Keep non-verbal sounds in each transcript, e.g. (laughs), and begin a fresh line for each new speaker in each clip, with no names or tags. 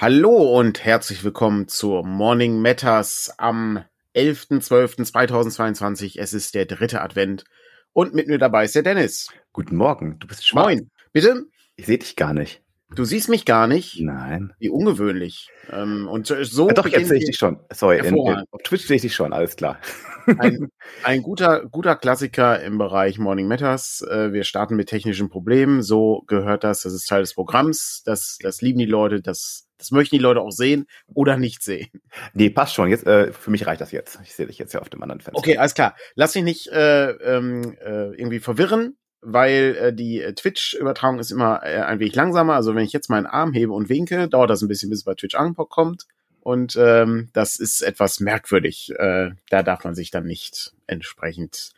Hallo und herzlich willkommen zur Morning Matters am 11.12.2022. Es ist der dritte Advent und mit mir dabei ist der Dennis.
Guten Morgen, du bist schwarz. Moin,
bitte?
Ich sehe dich gar nicht.
Du siehst mich gar nicht?
Nein.
Wie ungewöhnlich. Ähm, und so
ja, doch, jetzt sehe ich dich schon. Sorry, in, in, auf Twitch sehe ich dich schon, alles klar.
Ein, (laughs) ein, guter, guter Klassiker im Bereich Morning Matters. Äh, wir starten mit technischen Problemen. So gehört das. Das ist Teil des Programms. Das, das lieben die Leute. Das, das möchten die Leute auch sehen oder nicht sehen.
Nee, passt schon. Jetzt, äh, für mich reicht das jetzt. Ich sehe dich jetzt ja auf dem anderen Fenster.
Okay, alles klar. Lass dich nicht äh, ähm, äh, irgendwie verwirren weil äh, die äh, Twitch-Übertragung ist immer äh, ein wenig langsamer. Also wenn ich jetzt meinen Arm hebe und winke, dauert das ein bisschen, bis es bei Twitch ankommt. Und ähm, das ist etwas merkwürdig. Äh, da darf man sich dann nicht entsprechend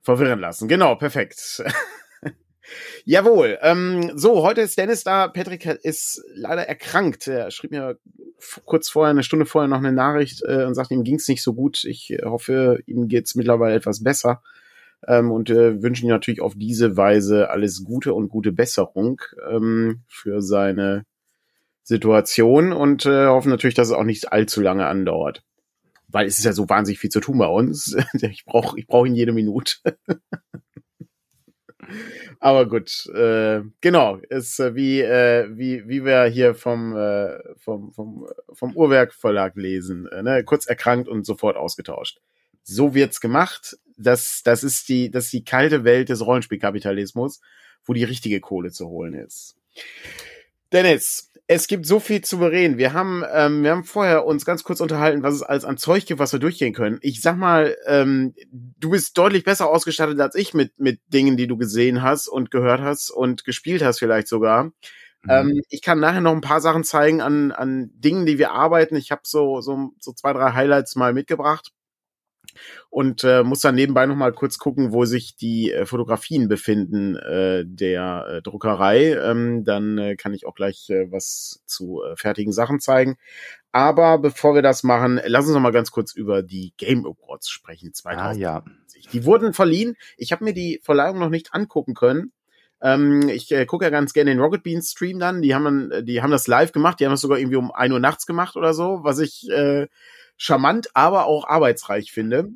verwirren lassen. Genau, perfekt. (laughs) Jawohl. Ähm, so, heute ist Dennis da. Patrick ist leider erkrankt. Er schrieb mir kurz vorher, eine Stunde vorher noch eine Nachricht äh, und sagte, ihm ging's nicht so gut. Ich hoffe, ihm geht's mittlerweile etwas besser ähm, und äh, wünschen ihm natürlich auf diese Weise alles Gute und gute Besserung ähm, für seine Situation und äh, hoffen natürlich, dass es auch nicht allzu lange andauert. Weil es ist ja so wahnsinnig viel zu tun bei uns. (laughs) ich brauche ich brauch ihn jede Minute. (laughs) Aber gut, äh, genau, ist äh, wie, äh, wie, wie wir hier vom, äh, vom, vom, vom Uhrwerk Verlag lesen. Äh, ne? Kurz erkrankt und sofort ausgetauscht. So wird's gemacht das, das ist die, das ist die kalte Welt des Rollenspielkapitalismus, wo die richtige Kohle zu holen ist. Dennis, es gibt so viel zu bereden. Wir haben, ähm, wir haben vorher uns ganz kurz unterhalten, was es alles an Zeug gibt, was wir durchgehen können. Ich sag mal, ähm, du bist deutlich besser ausgestattet als ich mit, mit Dingen, die du gesehen hast und gehört hast und gespielt hast vielleicht sogar. Mhm. Ähm, ich kann nachher noch ein paar Sachen zeigen an, an Dingen, die wir arbeiten. Ich habe so, so, so zwei, drei Highlights mal mitgebracht und äh, muss dann nebenbei noch mal kurz gucken, wo sich die äh, Fotografien befinden äh, der äh, Druckerei. Ähm, dann äh, kann ich auch gleich äh, was zu äh, fertigen Sachen zeigen. Aber bevor wir das machen, lass uns noch mal ganz kurz über die Game Awards sprechen. 2020. Ah, ja. Die wurden verliehen. Ich habe mir die Verleihung noch nicht angucken können. Ähm, ich äh, gucke ja ganz gerne den Rocket Beans Stream dann. Die haben, die haben das live gemacht. Die haben das sogar irgendwie um ein Uhr nachts gemacht oder so, was ich äh, charmant, aber auch arbeitsreich finde.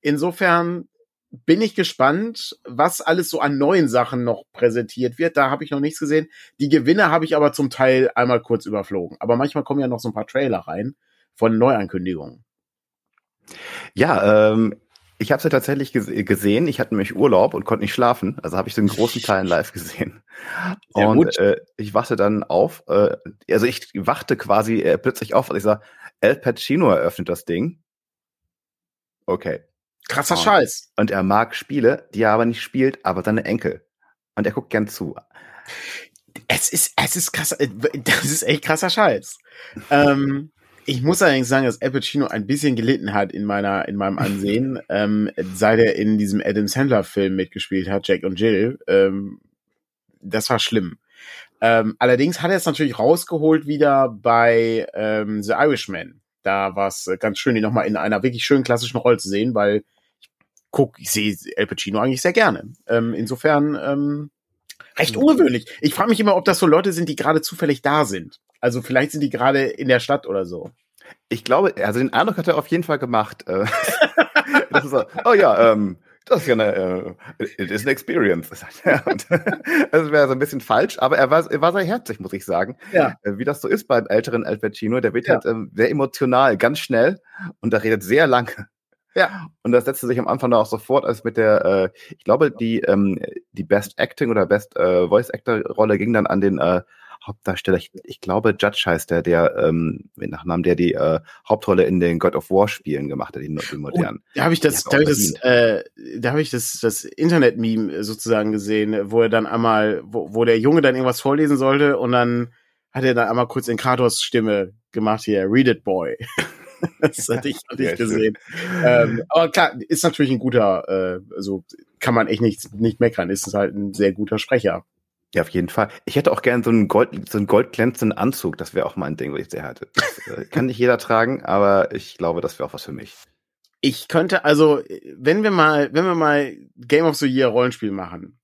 Insofern bin ich gespannt, was alles so an neuen Sachen noch präsentiert wird. Da habe ich noch nichts gesehen. Die Gewinne habe ich aber zum Teil einmal kurz überflogen. Aber manchmal kommen ja noch so ein paar Trailer rein von Neuankündigungen.
Ja, ähm, ich habe es ja tatsächlich gesehen. Ich hatte nämlich Urlaub und konnte nicht schlafen. Also habe ich einen großen Teil live gesehen. Sehr und äh, ich wachte dann auf. Äh, also ich wachte quasi äh, plötzlich auf, als ich sah, El Pacino eröffnet das Ding. Okay.
Krasser und, Scheiß.
Und er mag Spiele, die er aber nicht spielt, aber seine Enkel. Und er guckt gern zu.
Es ist, es ist krass, äh, das ist echt krasser Scheiß. ähm, ich muss allerdings sagen, dass Al Pacino ein bisschen gelitten hat in meiner, in meinem Ansehen, (laughs) ähm, seit er in diesem Adam Sandler Film mitgespielt hat, Jack und Jill. Ähm, das war schlimm. Ähm, allerdings hat er es natürlich rausgeholt wieder bei ähm, The Irishman. Da war es ganz schön, ihn nochmal in einer wirklich schönen klassischen Rolle zu sehen, weil ich guck, ich sehe El Pacino eigentlich sehr gerne. Ähm, insofern ähm, recht ungewöhnlich. Ich frage mich immer, ob das so Leute sind, die gerade zufällig da sind. Also vielleicht sind die gerade in der Stadt oder so.
Ich glaube, also den Eindruck hat er auf jeden Fall gemacht. Äh, (laughs) das ist so, oh ja, ähm, das ist ja eine, äh, it is an experience. (laughs) das wäre so ein bisschen falsch, aber er war, er war sehr herzlich, muss ich sagen. Ja. Äh, wie das so ist beim älteren Al Pacino, der wird ja. halt ähm, sehr emotional, ganz schnell und da redet sehr lange. Ja. Und das setzte sich am Anfang auch sofort als mit der, äh, ich glaube, die, ähm, die Best Acting oder Best äh, Voice Actor Rolle ging dann an den äh, Hauptdarsteller, ich, ich glaube Judge heißt der, der ähm, mit Nachnamen, der die äh, Hauptrolle in den God of War Spielen gemacht hat, die, die modernen.
Oh, da habe ich das, da habe ich das, äh, da habe ich das, das Internet-Meme sozusagen gesehen, wo er dann einmal, wo, wo der Junge dann irgendwas vorlesen sollte und dann hat er dann einmal kurz in Kratos Stimme gemacht hier, Read it, boy. (laughs) das hatte ich, hatte ich gesehen. Ähm, aber klar, ist natürlich ein guter, äh, also kann man echt nicht, nicht meckern, ist halt ein sehr guter Sprecher.
Ja, auf jeden Fall. Ich hätte auch gern so einen Gold, so einen goldglänzenden Anzug. Das wäre auch mein Ding, was ich sehr hatte. Das äh, (laughs) kann nicht jeder tragen, aber ich glaube, das wäre auch was für mich.
Ich könnte, also, wenn wir mal, wenn wir mal Game of the Year Rollenspiel machen,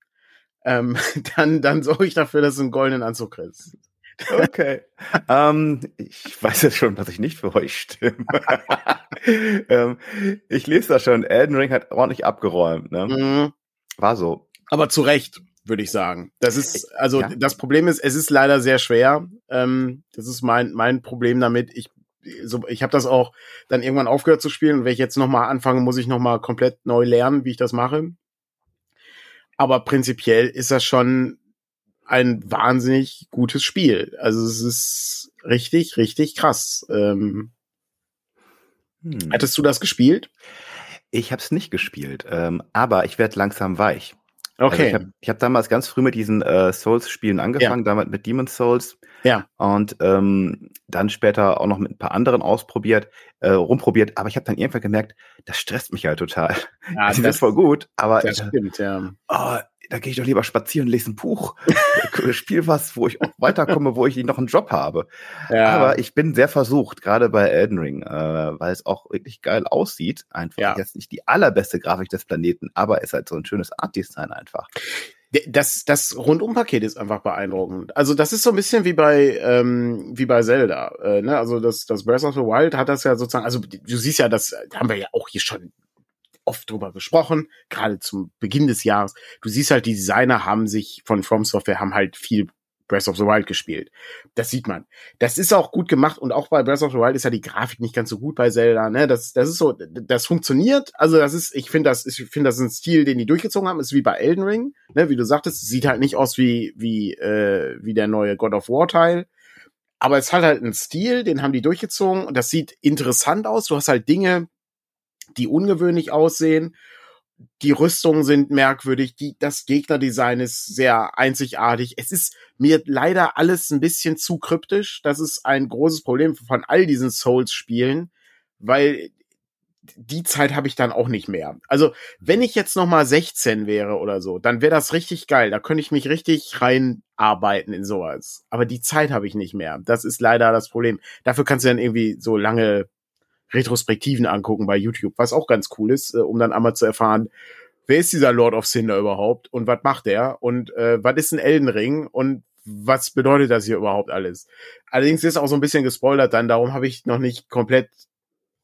ähm, (laughs) dann, dann sorge ich dafür, dass du einen goldenen Anzug kriegst.
Okay. (laughs) ähm, ich weiß jetzt schon, dass ich nicht für euch stimme. ähm, ich lese das schon. Elden Ring hat ordentlich abgeräumt. Ne? Mhm. War so.
Aber zu Recht, würde ich sagen. Das ist, also ja. das Problem ist, es ist leider sehr schwer. Ähm, das ist mein, mein Problem damit. Ich so, ich habe das auch dann irgendwann aufgehört zu spielen und wenn ich jetzt nochmal anfange, muss ich nochmal komplett neu lernen, wie ich das mache. Aber prinzipiell ist das schon ein wahnsinnig gutes Spiel. Also es ist richtig, richtig krass. Ähm, hm. Hattest du das gespielt?
Ich habe es nicht gespielt, ähm, aber ich werde langsam weich. Also okay. Also ich habe hab damals ganz früh mit diesen äh, Souls-Spielen angefangen, ja. damals mit Demon's Souls.
Ja.
Und ähm, dann später auch noch mit ein paar anderen ausprobiert, äh, rumprobiert. Aber ich habe dann irgendwann gemerkt, das stresst mich halt total. Ja, das, (laughs) das ist voll gut, aber
das stimmt, ja.
Oh, da gehe ich doch lieber spazieren, lese ein Buch, (laughs) spiel was, wo ich auch weiterkomme, wo ich noch einen Job habe. Ja. Aber ich bin sehr versucht, gerade bei Elden Ring, äh, weil es auch wirklich geil aussieht. Einfach ja. jetzt nicht die allerbeste Grafik des Planeten, aber es ist halt so ein schönes Art-Design einfach.
Das, das Rundumpaket ist einfach beeindruckend. Also das ist so ein bisschen wie bei ähm, wie bei Zelda. Äh, ne? Also das, das Breath of the Wild hat das ja sozusagen. Also du siehst ja, das haben wir ja auch hier schon oft drüber gesprochen, gerade zum Beginn des Jahres. Du siehst halt, die Designer haben sich von From Software haben halt viel Breath of the Wild gespielt. Das sieht man. Das ist auch gut gemacht und auch bei Breath of the Wild ist ja die Grafik nicht ganz so gut bei Zelda, ne? Das, das ist so, das funktioniert. Also das ist, ich finde das, ich finde das ein Stil, den die durchgezogen haben, ist wie bei Elden Ring, ne? Wie du sagtest, sieht halt nicht aus wie, wie, äh, wie der neue God of War Teil. Aber es hat halt einen Stil, den haben die durchgezogen und das sieht interessant aus. Du hast halt Dinge, die ungewöhnlich aussehen. Die Rüstungen sind merkwürdig, die, das Gegnerdesign ist sehr einzigartig. Es ist mir leider alles ein bisschen zu kryptisch. Das ist ein großes Problem von all diesen Souls-Spielen, weil die Zeit habe ich dann auch nicht mehr. Also, wenn ich jetzt noch mal 16 wäre oder so, dann wäre das richtig geil. Da könnte ich mich richtig reinarbeiten in sowas. Aber die Zeit habe ich nicht mehr. Das ist leider das Problem. Dafür kannst du dann irgendwie so lange Retrospektiven angucken bei YouTube, was auch ganz cool ist, äh, um dann einmal zu erfahren, wer ist dieser Lord of Cinder überhaupt und was macht er und äh, was ist ein Elden Ring und was bedeutet das hier überhaupt alles? Allerdings ist auch so ein bisschen gespoilert dann, darum habe ich noch nicht komplett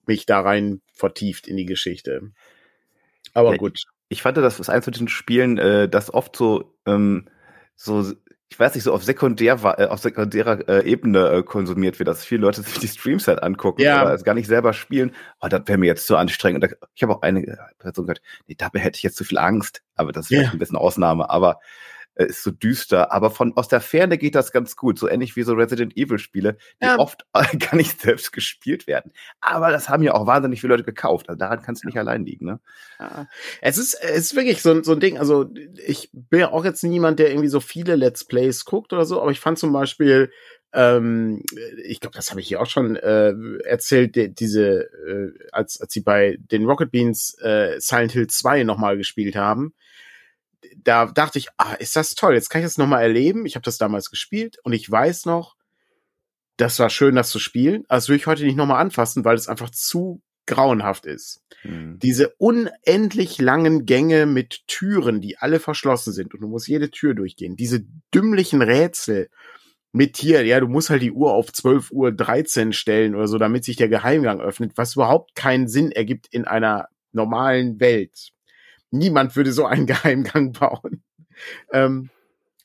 mich da rein vertieft in die Geschichte. Aber ja, gut.
Ich, ich fand, das ist eins von diesen Spielen, äh, das oft so ähm, so ich weiß nicht, so auf sekundär äh, auf sekundärer äh, Ebene äh, konsumiert wird, dass viele Leute (laughs) sich die Streams halt angucken, ja. aber es gar nicht selber spielen. Oh, das wäre mir jetzt zu anstrengend. Und da, ich habe auch eine Person gehört, nee, dabei hätte ich jetzt zu viel Angst, aber das ist ja. ein bisschen Ausnahme. Aber ist so düster, aber von aus der Ferne geht das ganz gut, so ähnlich wie so Resident Evil Spiele, die ja. oft (laughs) gar nicht selbst gespielt werden. Aber das haben ja auch wahnsinnig viele Leute gekauft, also daran kann es nicht allein liegen, ne?
Ja. Es ist es ist wirklich so, so ein Ding, also ich bin ja auch jetzt niemand, der irgendwie so viele Let's Plays guckt oder so, aber ich fand zum Beispiel ähm, ich glaube, das habe ich hier auch schon äh, erzählt, die, diese, äh, als, als sie bei den Rocket Beans äh, Silent Hill 2 nochmal gespielt haben, da dachte ich, ah, ist das toll, jetzt kann ich das nochmal erleben. Ich habe das damals gespielt und ich weiß noch, das war schön, das zu spielen. Das will ich heute nicht nochmal anfassen, weil es einfach zu grauenhaft ist. Mhm. Diese unendlich langen Gänge mit Türen, die alle verschlossen sind und du musst jede Tür durchgehen. Diese dümmlichen Rätsel mit hier, ja, du musst halt die Uhr auf 12 Uhr 13 stellen oder so, damit sich der Geheimgang öffnet, was überhaupt keinen Sinn ergibt in einer normalen Welt niemand würde so einen (laughs) Geheimgang bauen. Ähm,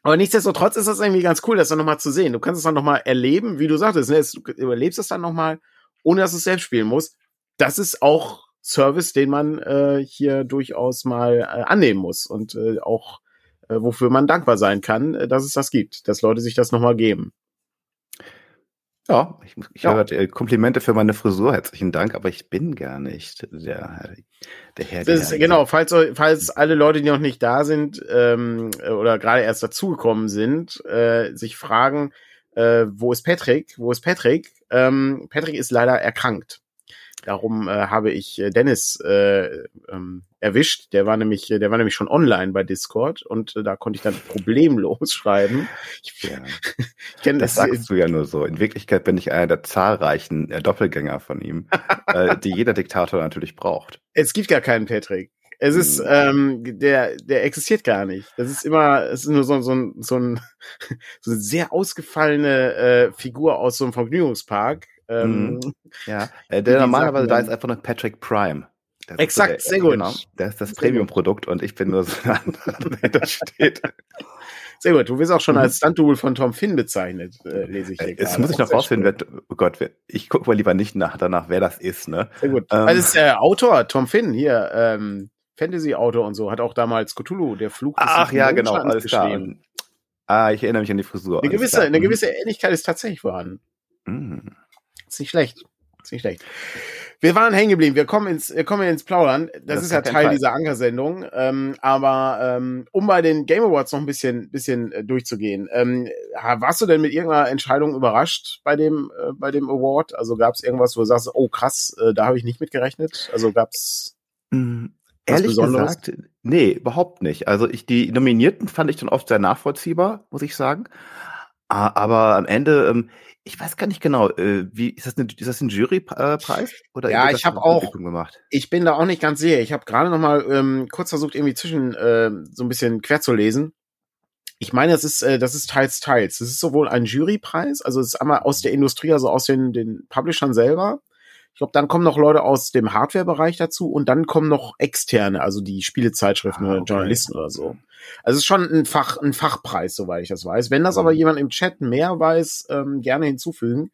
aber nichtsdestotrotz ist das irgendwie ganz cool, das dann nochmal zu sehen. Du kannst es dann nochmal erleben, wie du sagtest, ne? du überlebst es dann nochmal, ohne dass du es selbst spielen musst. Das ist auch Service, den man äh, hier durchaus mal äh, annehmen muss und äh, auch äh, wofür man dankbar sein kann, äh, dass es das gibt, dass Leute sich das nochmal geben.
Ja, ich, ich ja. höre äh, Komplimente für meine Frisur, herzlichen Dank, aber ich bin gar nicht der,
der Herr. Das ist, genau, falls, falls alle Leute, die noch nicht da sind ähm, oder gerade erst dazugekommen sind, äh, sich fragen, äh, wo ist Patrick? Wo ist Patrick? Ähm, Patrick ist leider erkrankt. Darum äh, habe ich äh, Dennis äh, ähm, erwischt. Der war nämlich, der war nämlich schon online bei Discord und äh, da konnte ich dann (laughs) problemlos schreiben. Ich,
ja. (laughs) ich kenn das, das sagst du ja nur so. In Wirklichkeit bin ich einer der zahlreichen äh, Doppelgänger von ihm, (laughs) äh, die jeder Diktator natürlich braucht.
Es gibt gar keinen Patrick. Es ist,
Mhm.
ähm, der, der existiert gar nicht. Das ist immer, es ist nur so, so, ein, so, ein, so eine sehr ausgefallene äh, Figur aus so einem Vergnügungspark. Ähm,
Ja, äh, der normalerweise da ist einfach nur Patrick Prime. Das
Exakt,
der,
sehr gut.
Genau, der ist das. Premium-Produkt und ich bin nur so ein anderer, der (laughs) da steht.
Sehr gut. Du wirst auch schon
Mhm.
als Stunt-Double von Tom Finn bezeichnet, äh, lese ich hier
Äh,
gerade.
muss ich noch rausfinden, wer, oh Gott, ich gucke mal lieber nicht nach, danach, wer das ist, ne?
Sehr gut.
Ähm,
also das ist der Autor, Tom Finn, hier, ähm, Fantasy-Autor und so, hat auch damals Cthulhu, der Fluch des
Ach ja, genau, alles klar. Ah, ich erinnere mich an die Frisur.
Eine gewisse, eine
Mhm.
gewisse Ähnlichkeit ist tatsächlich vorhanden.
Mhm.
Ist nicht schlecht. Ist nicht schlecht. Wir waren hängen geblieben. Wir kommen ins, wir kommen ins Plaudern. Das,
Das
ist ja Teil
Fall.
dieser Ankersendung. Ähm, aber ähm, um bei den Game Awards noch ein bisschen, bisschen äh, durchzugehen, ähm, warst du denn mit irgendeiner Entscheidung überrascht bei dem, äh, bei dem Award? Also gab es irgendwas, wo du sagst, oh krass, äh, da habe ich nicht mitgerechnet? Also gab's
Mm,
Was
Ehrlich
Besonderes?
gesagt, nee, überhaupt nicht. Also ich, die Nominierten fand ich dann oft sehr nachvollziehbar, muss ich sagen. Aber am Ende, ähm, ich weiß gar nicht genau, äh, wie ist das, eine, ist das ein Jurypreis? Oder
Ja, ich hab
vom
auch-
gemacht?
ich bin da auch nicht ganz sicher. Ich habe gerade noch mal ähm, kurz versucht, irgendwie zwischen äh, so ein bisschen quer zu lesen. Ich meine, das ist, äh, das ist teils, teils. Das ist sowohl ein Jurypreis, also es ist einmal aus der Industrie, also aus den, den Publishern selber. Ich glaube, dann kommen noch Leute aus dem Hardware-Bereich dazu und dann kommen noch externe, also die Spielezeitschriften
Ah,
oder
okay.
Journalisten oder so. Also es ist schon ein Fach, ein Fachpreis, soweit ich das weiß. Wenn das aber
Mhm.
jemand im Chat mehr weiß, ähm, gerne hinzufügen,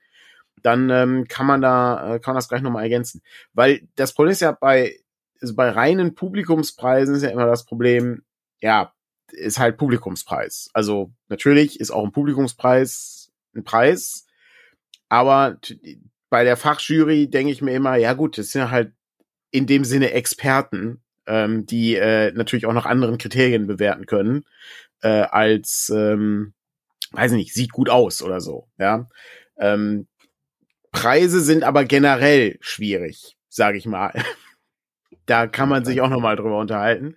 dann ähm, kann man da, äh, kann man das gleich nochmal ergänzen. Weil das Problem ist ja bei, also bei reinen Publikumspreisen ist ja immer das Problem, ja, ist halt Publikumspreis. Also natürlich ist auch ein Publikumspreis ein Preis, aber bei der Fachjury denke ich mir immer, ja gut, das sind halt in dem Sinne Experten, ähm, die äh, natürlich auch nach anderen Kriterien bewerten können, äh, als, ähm, weiß nicht, sieht gut aus oder so, ja. Ähm, Preise sind aber generell schwierig, sage ich mal. (laughs) da kann man sich auch noch mal drüber unterhalten.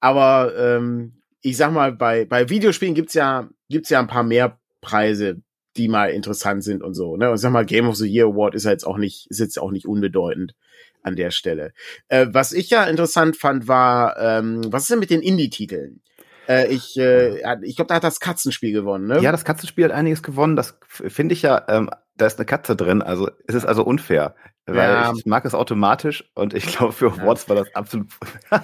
Aber ähm, ich sag mal, bei, bei Videospielen gibt's ja, gibt's ja ein paar mehr Preise, die mal interessant sind und so. Ne? Und sag mal, Game of the Year Award ist ja jetzt auch nicht, ist jetzt auch nicht unbedeutend an der Stelle. Äh, was ich ja interessant fand, war, ähm, was ist denn mit den Indie-Titeln? Äh, ich äh, ich glaube, da hat das Katzenspiel gewonnen, ne?
Ja, das Katzenspiel hat einiges gewonnen. Das finde ich ja, ähm, da ist eine Katze drin. Also es ist also unfair. Weil
Ja.
ich mag es automatisch und ich (laughs) glaube, für. Awards war das absolut. (laughs)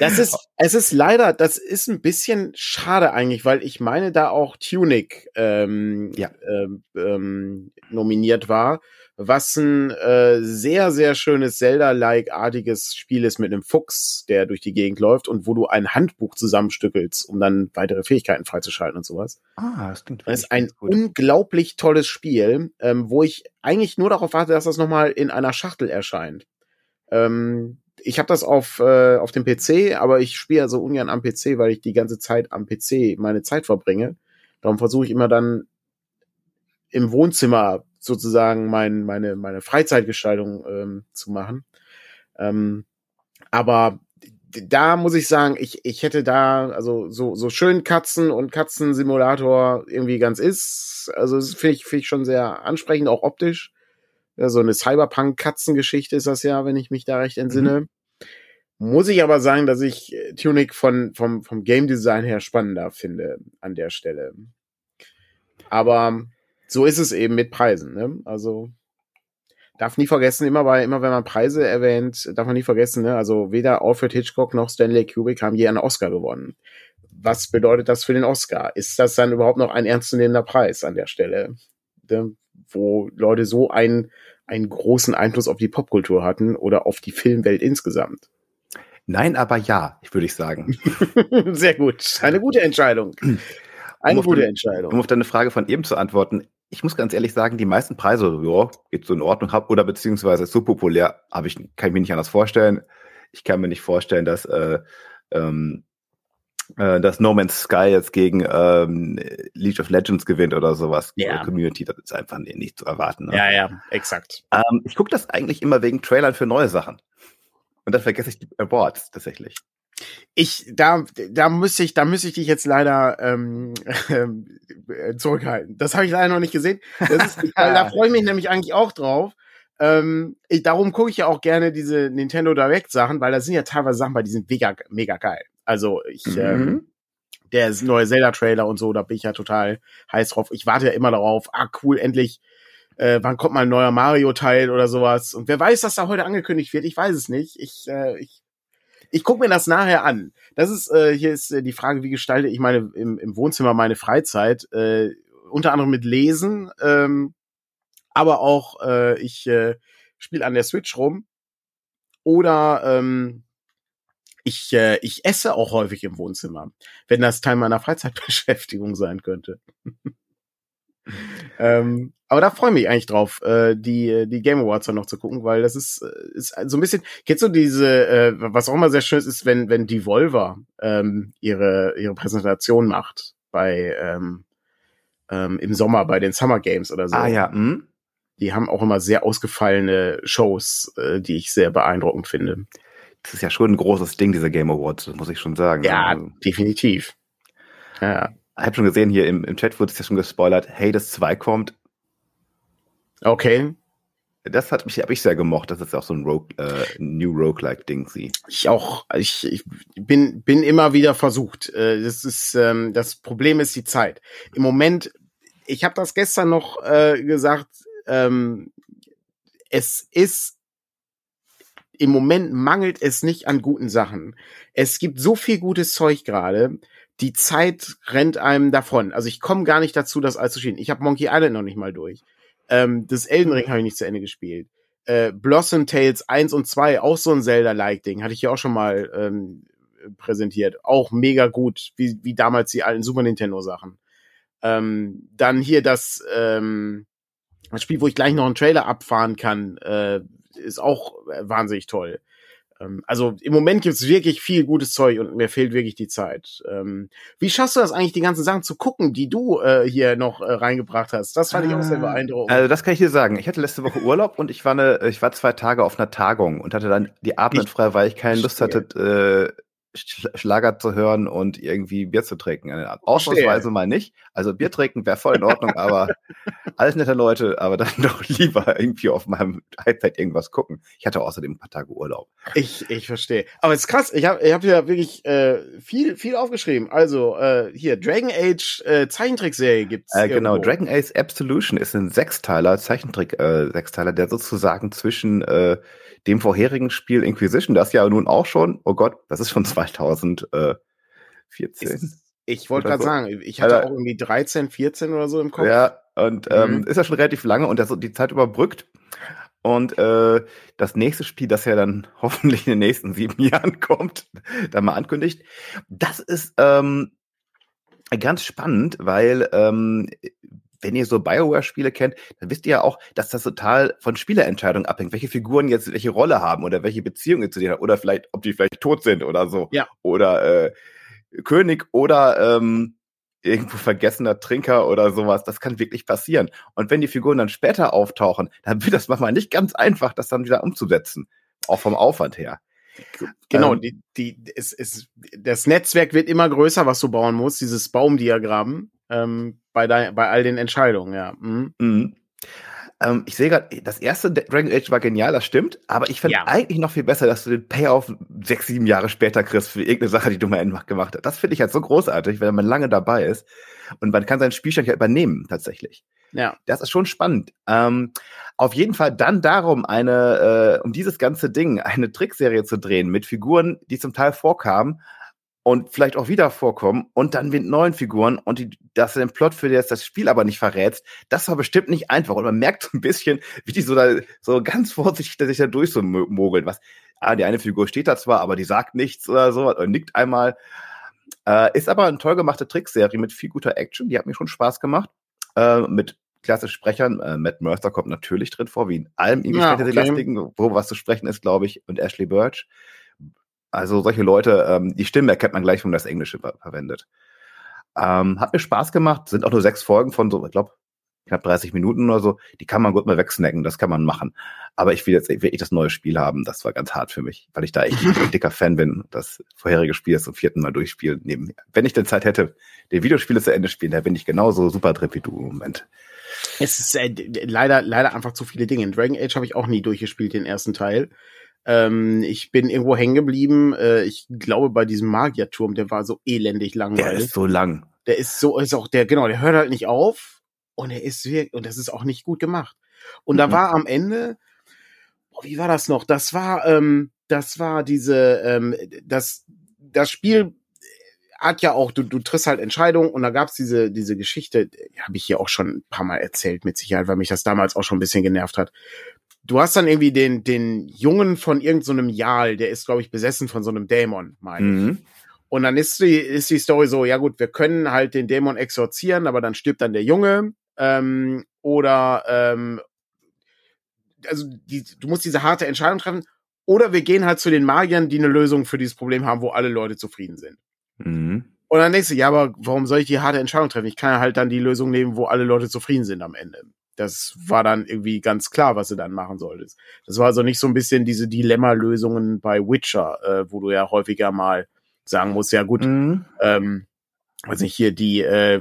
Das ist, es ist leider, das ist ein bisschen schade eigentlich, weil ich meine, da auch Tunic ähm,
Ja.
ähm, ähm, nominiert war, was ein äh, sehr, sehr schönes Zelda-like-artiges Spiel ist mit einem Fuchs, der durch die Gegend läuft und wo du ein Handbuch zusammenstückelst, um dann weitere Fähigkeiten freizuschalten und sowas.
ah, das klingt
Das ist ein
gut.
unglaublich tolles Spiel, ähm, wo ich eigentlich nur darauf warte, dass das nochmal in einer Schachtel erscheint. Ähm, ich habe das auf, äh, auf dem PC, aber ich spiele ja so ungern am PC, weil ich die ganze Zeit am PC meine Zeit verbringe. Darum versuche ich immer dann im Wohnzimmer sozusagen mein, meine, meine Freizeitgestaltung ähm, zu machen. Ähm, aber da muss ich sagen, ich, ich hätte da, also so, so schön Katzen und Katzensimulator irgendwie ganz ist. Also finde ich, finde ich schon sehr ansprechend, auch optisch. Ja, so eine Cyberpunk-Katzengeschichte ist das ja, wenn ich mich da recht entsinne. Muss ich aber sagen, dass ich äh, Tunic von, vom, vom Game Design her spannender finde an der Stelle. Aber so ist es eben mit Preisen, ne? Also darf nie vergessen, immer bei, immer wenn man Preise erwähnt, darf man nie vergessen, ne? Also weder Alfred Hitchcock noch Stanley Kubrick haben je einen Oscar gewonnen. Was bedeutet das für den Oscar? Ist das dann überhaupt noch ein ernstzunehmender Preis an der Stelle? Ne? Wo Leute so einen, einen großen Einfluss auf die Popkultur hatten oder auf die Filmwelt insgesamt.
Nein, aber ja, ich würde ich sagen. (laughs)
Sehr gut. Eine gute Entscheidung. Eine
auf
gute
den-
Entscheidung.
Um auf deine Frage von eben zu antworten, ich muss ganz ehrlich sagen, die meisten Preise, ja, geht so in Ordnung, hab, oder beziehungsweise ist so populär, habe ich, kann ich mir nicht anders vorstellen. Ich kann mir nicht vorstellen, dass, äh, ähm, äh, dass No Man's Sky jetzt gegen ähm, League of Legends gewinnt oder sowas.
Ja.
Community, das ist einfach nicht zu erwarten. Ne?
Ja, ja, exakt.
Ähm, ich gucke das eigentlich immer wegen Trailern für neue Sachen. Und dann vergesse ich die Awards tatsächlich.
Ich, da, da müsste ich, da müsste ich dich jetzt leider ähm, ähm, zurückhalten. Das habe ich leider noch nicht gesehen. Das ist, (laughs) da freue ich mich nämlich eigentlich auch drauf. Ähm, ich, darum gucke ich ja auch gerne diese Nintendo Direct Sachen, weil da sind ja teilweise Sachen bei, die sind mega, mega geil. Also ich, mhm. ähm, der neue Zelda-Trailer und so, da bin ich ja total heiß drauf. Ich warte ja immer darauf, ah cool, endlich, äh, wann kommt mal ein neuer Mario-Teil oder sowas. Und wer weiß, dass da heute angekündigt wird, ich weiß es nicht. Ich, äh, ich, ich gucke mir das nachher an. Das ist, äh, hier ist äh, die Frage, wie gestalte ich meine im, im Wohnzimmer meine Freizeit? Äh, unter anderem mit Lesen, ähm, aber auch äh, ich äh, spiele an der Switch rum. Oder ähm, ich, äh, ich esse auch häufig im Wohnzimmer, wenn das Teil meiner Freizeitbeschäftigung sein könnte. (laughs) ähm, aber da freue ich mich eigentlich drauf, äh, die, die Game Awards dann noch zu gucken, weil das ist, äh, ist so ein bisschen, kennst du diese, äh, was auch immer sehr schön ist, ist, wenn, wenn Devolver ähm, ihre, ihre Präsentation macht bei ähm, ähm, im Sommer bei den Summer Games oder so.
Ah ja, hm?
Die haben auch immer sehr ausgefallene Shows, äh, die ich sehr beeindruckend finde.
Das ist ja schon ein großes Ding, diese Game Awards, muss ich schon sagen.
Ja, also, definitiv.
Ja. Ich habe schon gesehen, hier im, im Chat wurde es ja schon gespoilert, hey, das 2 kommt.
Okay.
Das hat mich, habe ich sehr gemocht. Das ist auch so ein Rogue, äh, New Roguelike-Ding, sie.
Ich auch. Ich, ich bin, bin immer wieder versucht. Äh, das ist, ähm, das Problem ist die Zeit. Im Moment, ich habe das gestern noch äh, gesagt, ähm, es ist im Moment mangelt es nicht an guten Sachen. Es gibt so viel gutes Zeug gerade. Die Zeit rennt einem davon. Also ich komme gar nicht dazu, das alles zu spielen. Ich habe Monkey Island noch nicht mal durch. Ähm, das Elden Ring habe ich nicht zu Ende gespielt. Äh, Blossom Tales 1 und 2, auch so ein Zelda-like-Ding, hatte ich ja auch schon mal ähm, präsentiert. Auch mega gut, wie, wie damals die alten Super Nintendo-Sachen. Ähm, dann hier das, ähm, das Spiel, wo ich gleich noch einen Trailer abfahren kann, äh, ist auch wahnsinnig toll. Ähm, also im Moment gibt's wirklich viel gutes Zeug und mir fehlt wirklich die Zeit. Ähm, wie schaffst du das eigentlich, die ganzen Sachen zu gucken, die du äh, hier noch äh, reingebracht hast? Das fand ich auch sehr ah. beeindruckend.
Also das kann ich dir sagen. Ich hatte letzte Woche Urlaub und ich war eine, ich war zwei Tage auf einer Tagung und hatte dann die Abende frei, weil ich keine Lust hatte, äh, Schlager zu hören und irgendwie Bier zu trinken. Ausnahmsweise mal nicht. Also Bier (laughs) trinken wäre voll in Ordnung, aber alles nette Leute, aber dann (laughs) doch lieber irgendwie auf meinem iPad irgendwas gucken. Ich hatte außerdem ein paar Tage Urlaub.
Ich, ich verstehe. Aber es ist krass, ich habe ich hab ja wirklich äh, viel, viel aufgeschrieben. Also äh, hier, Dragon Age äh, Zeichentrickserie gibt's.
Äh, genau, Dragon Age Absolution ist ein Sechsteiler, Zeichentrick äh, Sechsteiler, der sozusagen zwischen äh, dem vorherigen Spiel Inquisition, das ja nun auch schon, oh Gott, das ist schon 2014.
Ist, ich wollte gerade so. sagen, ich hatte also, auch irgendwie 13, 14 oder so im Kopf.
Ja, und ähm, mhm. ist ja schon relativ lange und das, die Zeit überbrückt. Und äh, das nächste Spiel, das ja dann (laughs) hoffentlich in den nächsten sieben Jahren kommt, da mal ankündigt, das ist ähm, ganz spannend, weil ähm, wenn ihr so Bioware-Spiele kennt, dann wisst ihr ja auch, dass das total von Spielerentscheidungen abhängt, welche Figuren jetzt welche Rolle haben oder welche Beziehungen zu denen haben oder vielleicht, ob die vielleicht tot sind oder so.
Ja.
Oder äh, König oder ähm, irgendwo vergessener Trinker oder sowas. Das kann wirklich passieren. Und wenn die Figuren dann später auftauchen, dann wird das manchmal nicht ganz einfach, das dann wieder umzusetzen. Auch vom Aufwand her.
Genau, ähm, die, die, es, es, das Netzwerk wird immer größer, was du bauen musst, dieses Baumdiagramm ähm, bei, dein, bei all den Entscheidungen, ja. Mhm.
Mhm. Ähm, ich sehe gerade, das erste Dragon Age war genial, das stimmt, aber ich finde ja. eigentlich noch viel besser, dass du den Payoff sechs, sieben Jahre später kriegst für irgendeine Sache, die du mal gemacht hast. Das finde ich halt so großartig, wenn man lange dabei ist und man kann seinen Spielstand ja übernehmen, tatsächlich.
Ja.
Das ist schon spannend. Ähm, auf jeden Fall dann darum, eine, äh, um dieses ganze Ding, eine Trickserie zu drehen mit Figuren, die zum Teil vorkamen, und vielleicht auch wieder vorkommen und dann mit neuen Figuren und die, dass du den Plot für das, das Spiel aber nicht verrätst, das war bestimmt nicht einfach. Und man merkt so ein bisschen, wie die so da so ganz vorsichtig sich da durch so mogeln. Was, ah, die eine Figur steht da zwar, aber die sagt nichts oder so, oder nickt einmal. Äh, ist aber eine toll gemachte Trickserie mit viel guter Action, die hat mir schon Spaß gemacht. Äh, mit klasse Sprechern. Äh, Matt Mercer kommt natürlich drin vor, wie in allem irgendwie ja, okay. wo was zu sprechen ist, glaube ich, und Ashley Birch. Also solche Leute, ähm, die Stimme erkennt man gleich, wenn man das Englische verwendet. Ähm, hat mir Spaß gemacht, sind auch nur sechs Folgen von so, ich glaube, knapp 30 Minuten oder so. Die kann man gut mal wegsnacken, das kann man machen. Aber ich will jetzt wirklich das neue Spiel haben. Das war ganz hart für mich, weil ich da echt ein (laughs) dicker Fan bin. Das vorherige Spiel ist zum vierten Mal durchspielen. Neben, wenn ich denn Zeit hätte, den Videospiele zu Ende spielen, da bin ich genauso super drin wie du im Moment.
Es ist äh, leider, leider einfach zu viele Dinge. In Dragon Age habe ich auch nie durchgespielt, den ersten Teil. Ähm, ich bin irgendwo hängen geblieben. Äh, ich glaube, bei diesem Magierturm, der war so elendig langweilig.
Der ist so lang.
Der ist so, ist auch der, genau, der hört halt nicht auf. Und er ist wirklich, und das ist auch nicht gut gemacht. Und mhm. da war am Ende, oh, wie war das noch? Das war, ähm, das war diese, ähm, das, das Spiel hat ja auch, du, du triffst halt Entscheidungen und da gab's diese, diese Geschichte, habe ich hier auch schon ein paar Mal erzählt, mit Sicherheit, weil mich das damals auch schon ein bisschen genervt hat. Du hast dann irgendwie den, den Jungen von irgendeinem so Jal, der ist, glaube ich, besessen von so einem Dämon, meine mhm. ich. Und dann ist die, ist die Story so, ja gut, wir können halt den Dämon exorzieren, aber dann stirbt dann der Junge. Ähm, oder ähm, also die, du musst diese harte Entscheidung treffen. Oder wir gehen halt zu den Magiern, die eine Lösung für dieses Problem haben, wo alle Leute zufrieden sind. Mhm. Und dann denkst du, ja, aber warum soll ich die harte Entscheidung treffen? Ich kann ja halt dann die Lösung nehmen, wo alle Leute zufrieden sind am Ende. Das war dann irgendwie ganz klar, was du dann machen solltest. Das war also nicht so ein bisschen diese Dilemma-Lösungen bei Witcher, äh, wo du ja häufiger mal sagen musst, ja gut, mhm. ähm, weiß nicht, hier die, äh,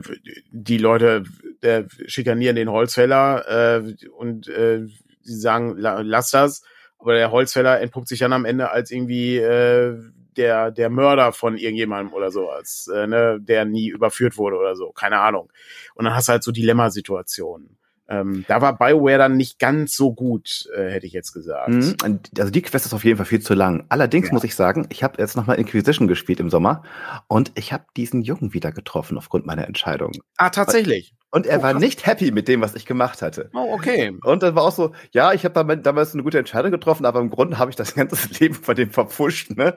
die Leute äh, schikanieren den Holzfäller äh, und äh, sie sagen, la, lass das, aber der Holzfäller entpuppt sich dann am Ende als irgendwie äh, der, der Mörder von irgendjemandem oder so, als, äh, ne, der nie überführt wurde oder so, keine Ahnung. Und dann hast du halt so Dilemmasituationen. Ähm, da war Bioware dann nicht ganz so gut, äh, hätte ich jetzt gesagt. Mhm.
Also die Quest ist auf jeden Fall viel zu lang. Allerdings ja. muss ich sagen, ich habe jetzt nochmal Inquisition gespielt im Sommer und ich habe diesen Jungen wieder getroffen aufgrund meiner Entscheidung.
Ah, tatsächlich.
Und er oh, war nicht happy mit dem, was ich gemacht hatte.
Oh, okay.
Und dann war auch so, ja, ich habe damals eine gute Entscheidung getroffen, aber im Grunde habe ich das (laughs) ganze Leben von dem verpfuscht, ne?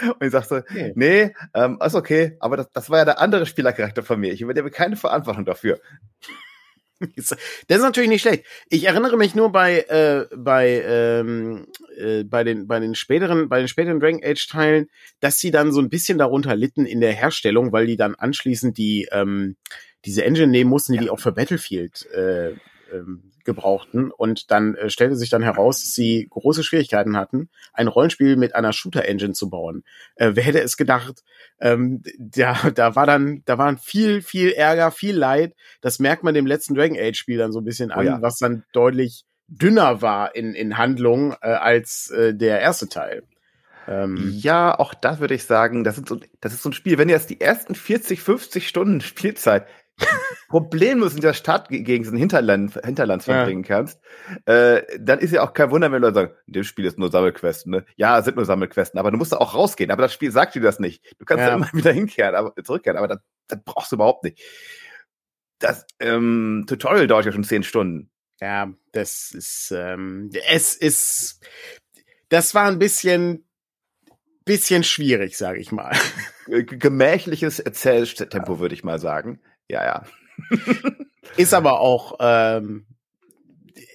Und ich sagte, okay. nee, ähm, ist okay, aber das, das war ja der andere Spielercharakter von mir. Ich übernehme keine Verantwortung dafür. (laughs)
Das ist natürlich nicht schlecht. Ich erinnere mich nur bei äh, bei ähm, äh, bei den bei den späteren bei den späteren Dragon Age Teilen, dass sie dann so ein bisschen darunter litten in der Herstellung, weil die dann anschließend die ähm, diese Engine nehmen mussten, die ja. die auch für Battlefield äh, ähm, gebrauchten. Und dann äh, stellte sich dann heraus, dass sie große Schwierigkeiten hatten, ein Rollenspiel mit einer Shooter-Engine zu bauen. Äh, wer hätte es gedacht? Ähm, da, da war dann, da waren viel, viel Ärger, viel Leid. Das merkt man dem letzten Dragon Age-Spiel dann so ein bisschen oh an, oh ja. was dann deutlich dünner war in, in Handlung äh, als äh, der erste Teil.
Ähm, ja, auch das würde ich sagen, das ist, so, das ist so ein Spiel, wenn ihr jetzt die ersten 40, 50 Stunden Spielzeit problemlos in der Stadt gegen so ein Hinterland, Hinterland verbringen ja. kannst, äh, dann ist ja auch kein Wunder, wenn Leute sagen, das Spiel ist nur Sammelquesten. Ne? Ja, es sind nur Sammelquesten, aber du musst da auch rausgehen. Aber das Spiel sagt dir das nicht. Du kannst ja, ja (laughs) immer wieder hinkehren, aber zurückkehren, aber das, das brauchst du überhaupt nicht. Das ähm, Tutorial dauert ja schon zehn Stunden.
Ja, das ist, ähm, es ist, das war ein bisschen, bisschen schwierig, sage ich mal.
Gemächliches Erzähltempo, würde ich mal sagen. Ja, ja.
ist aber auch, ähm,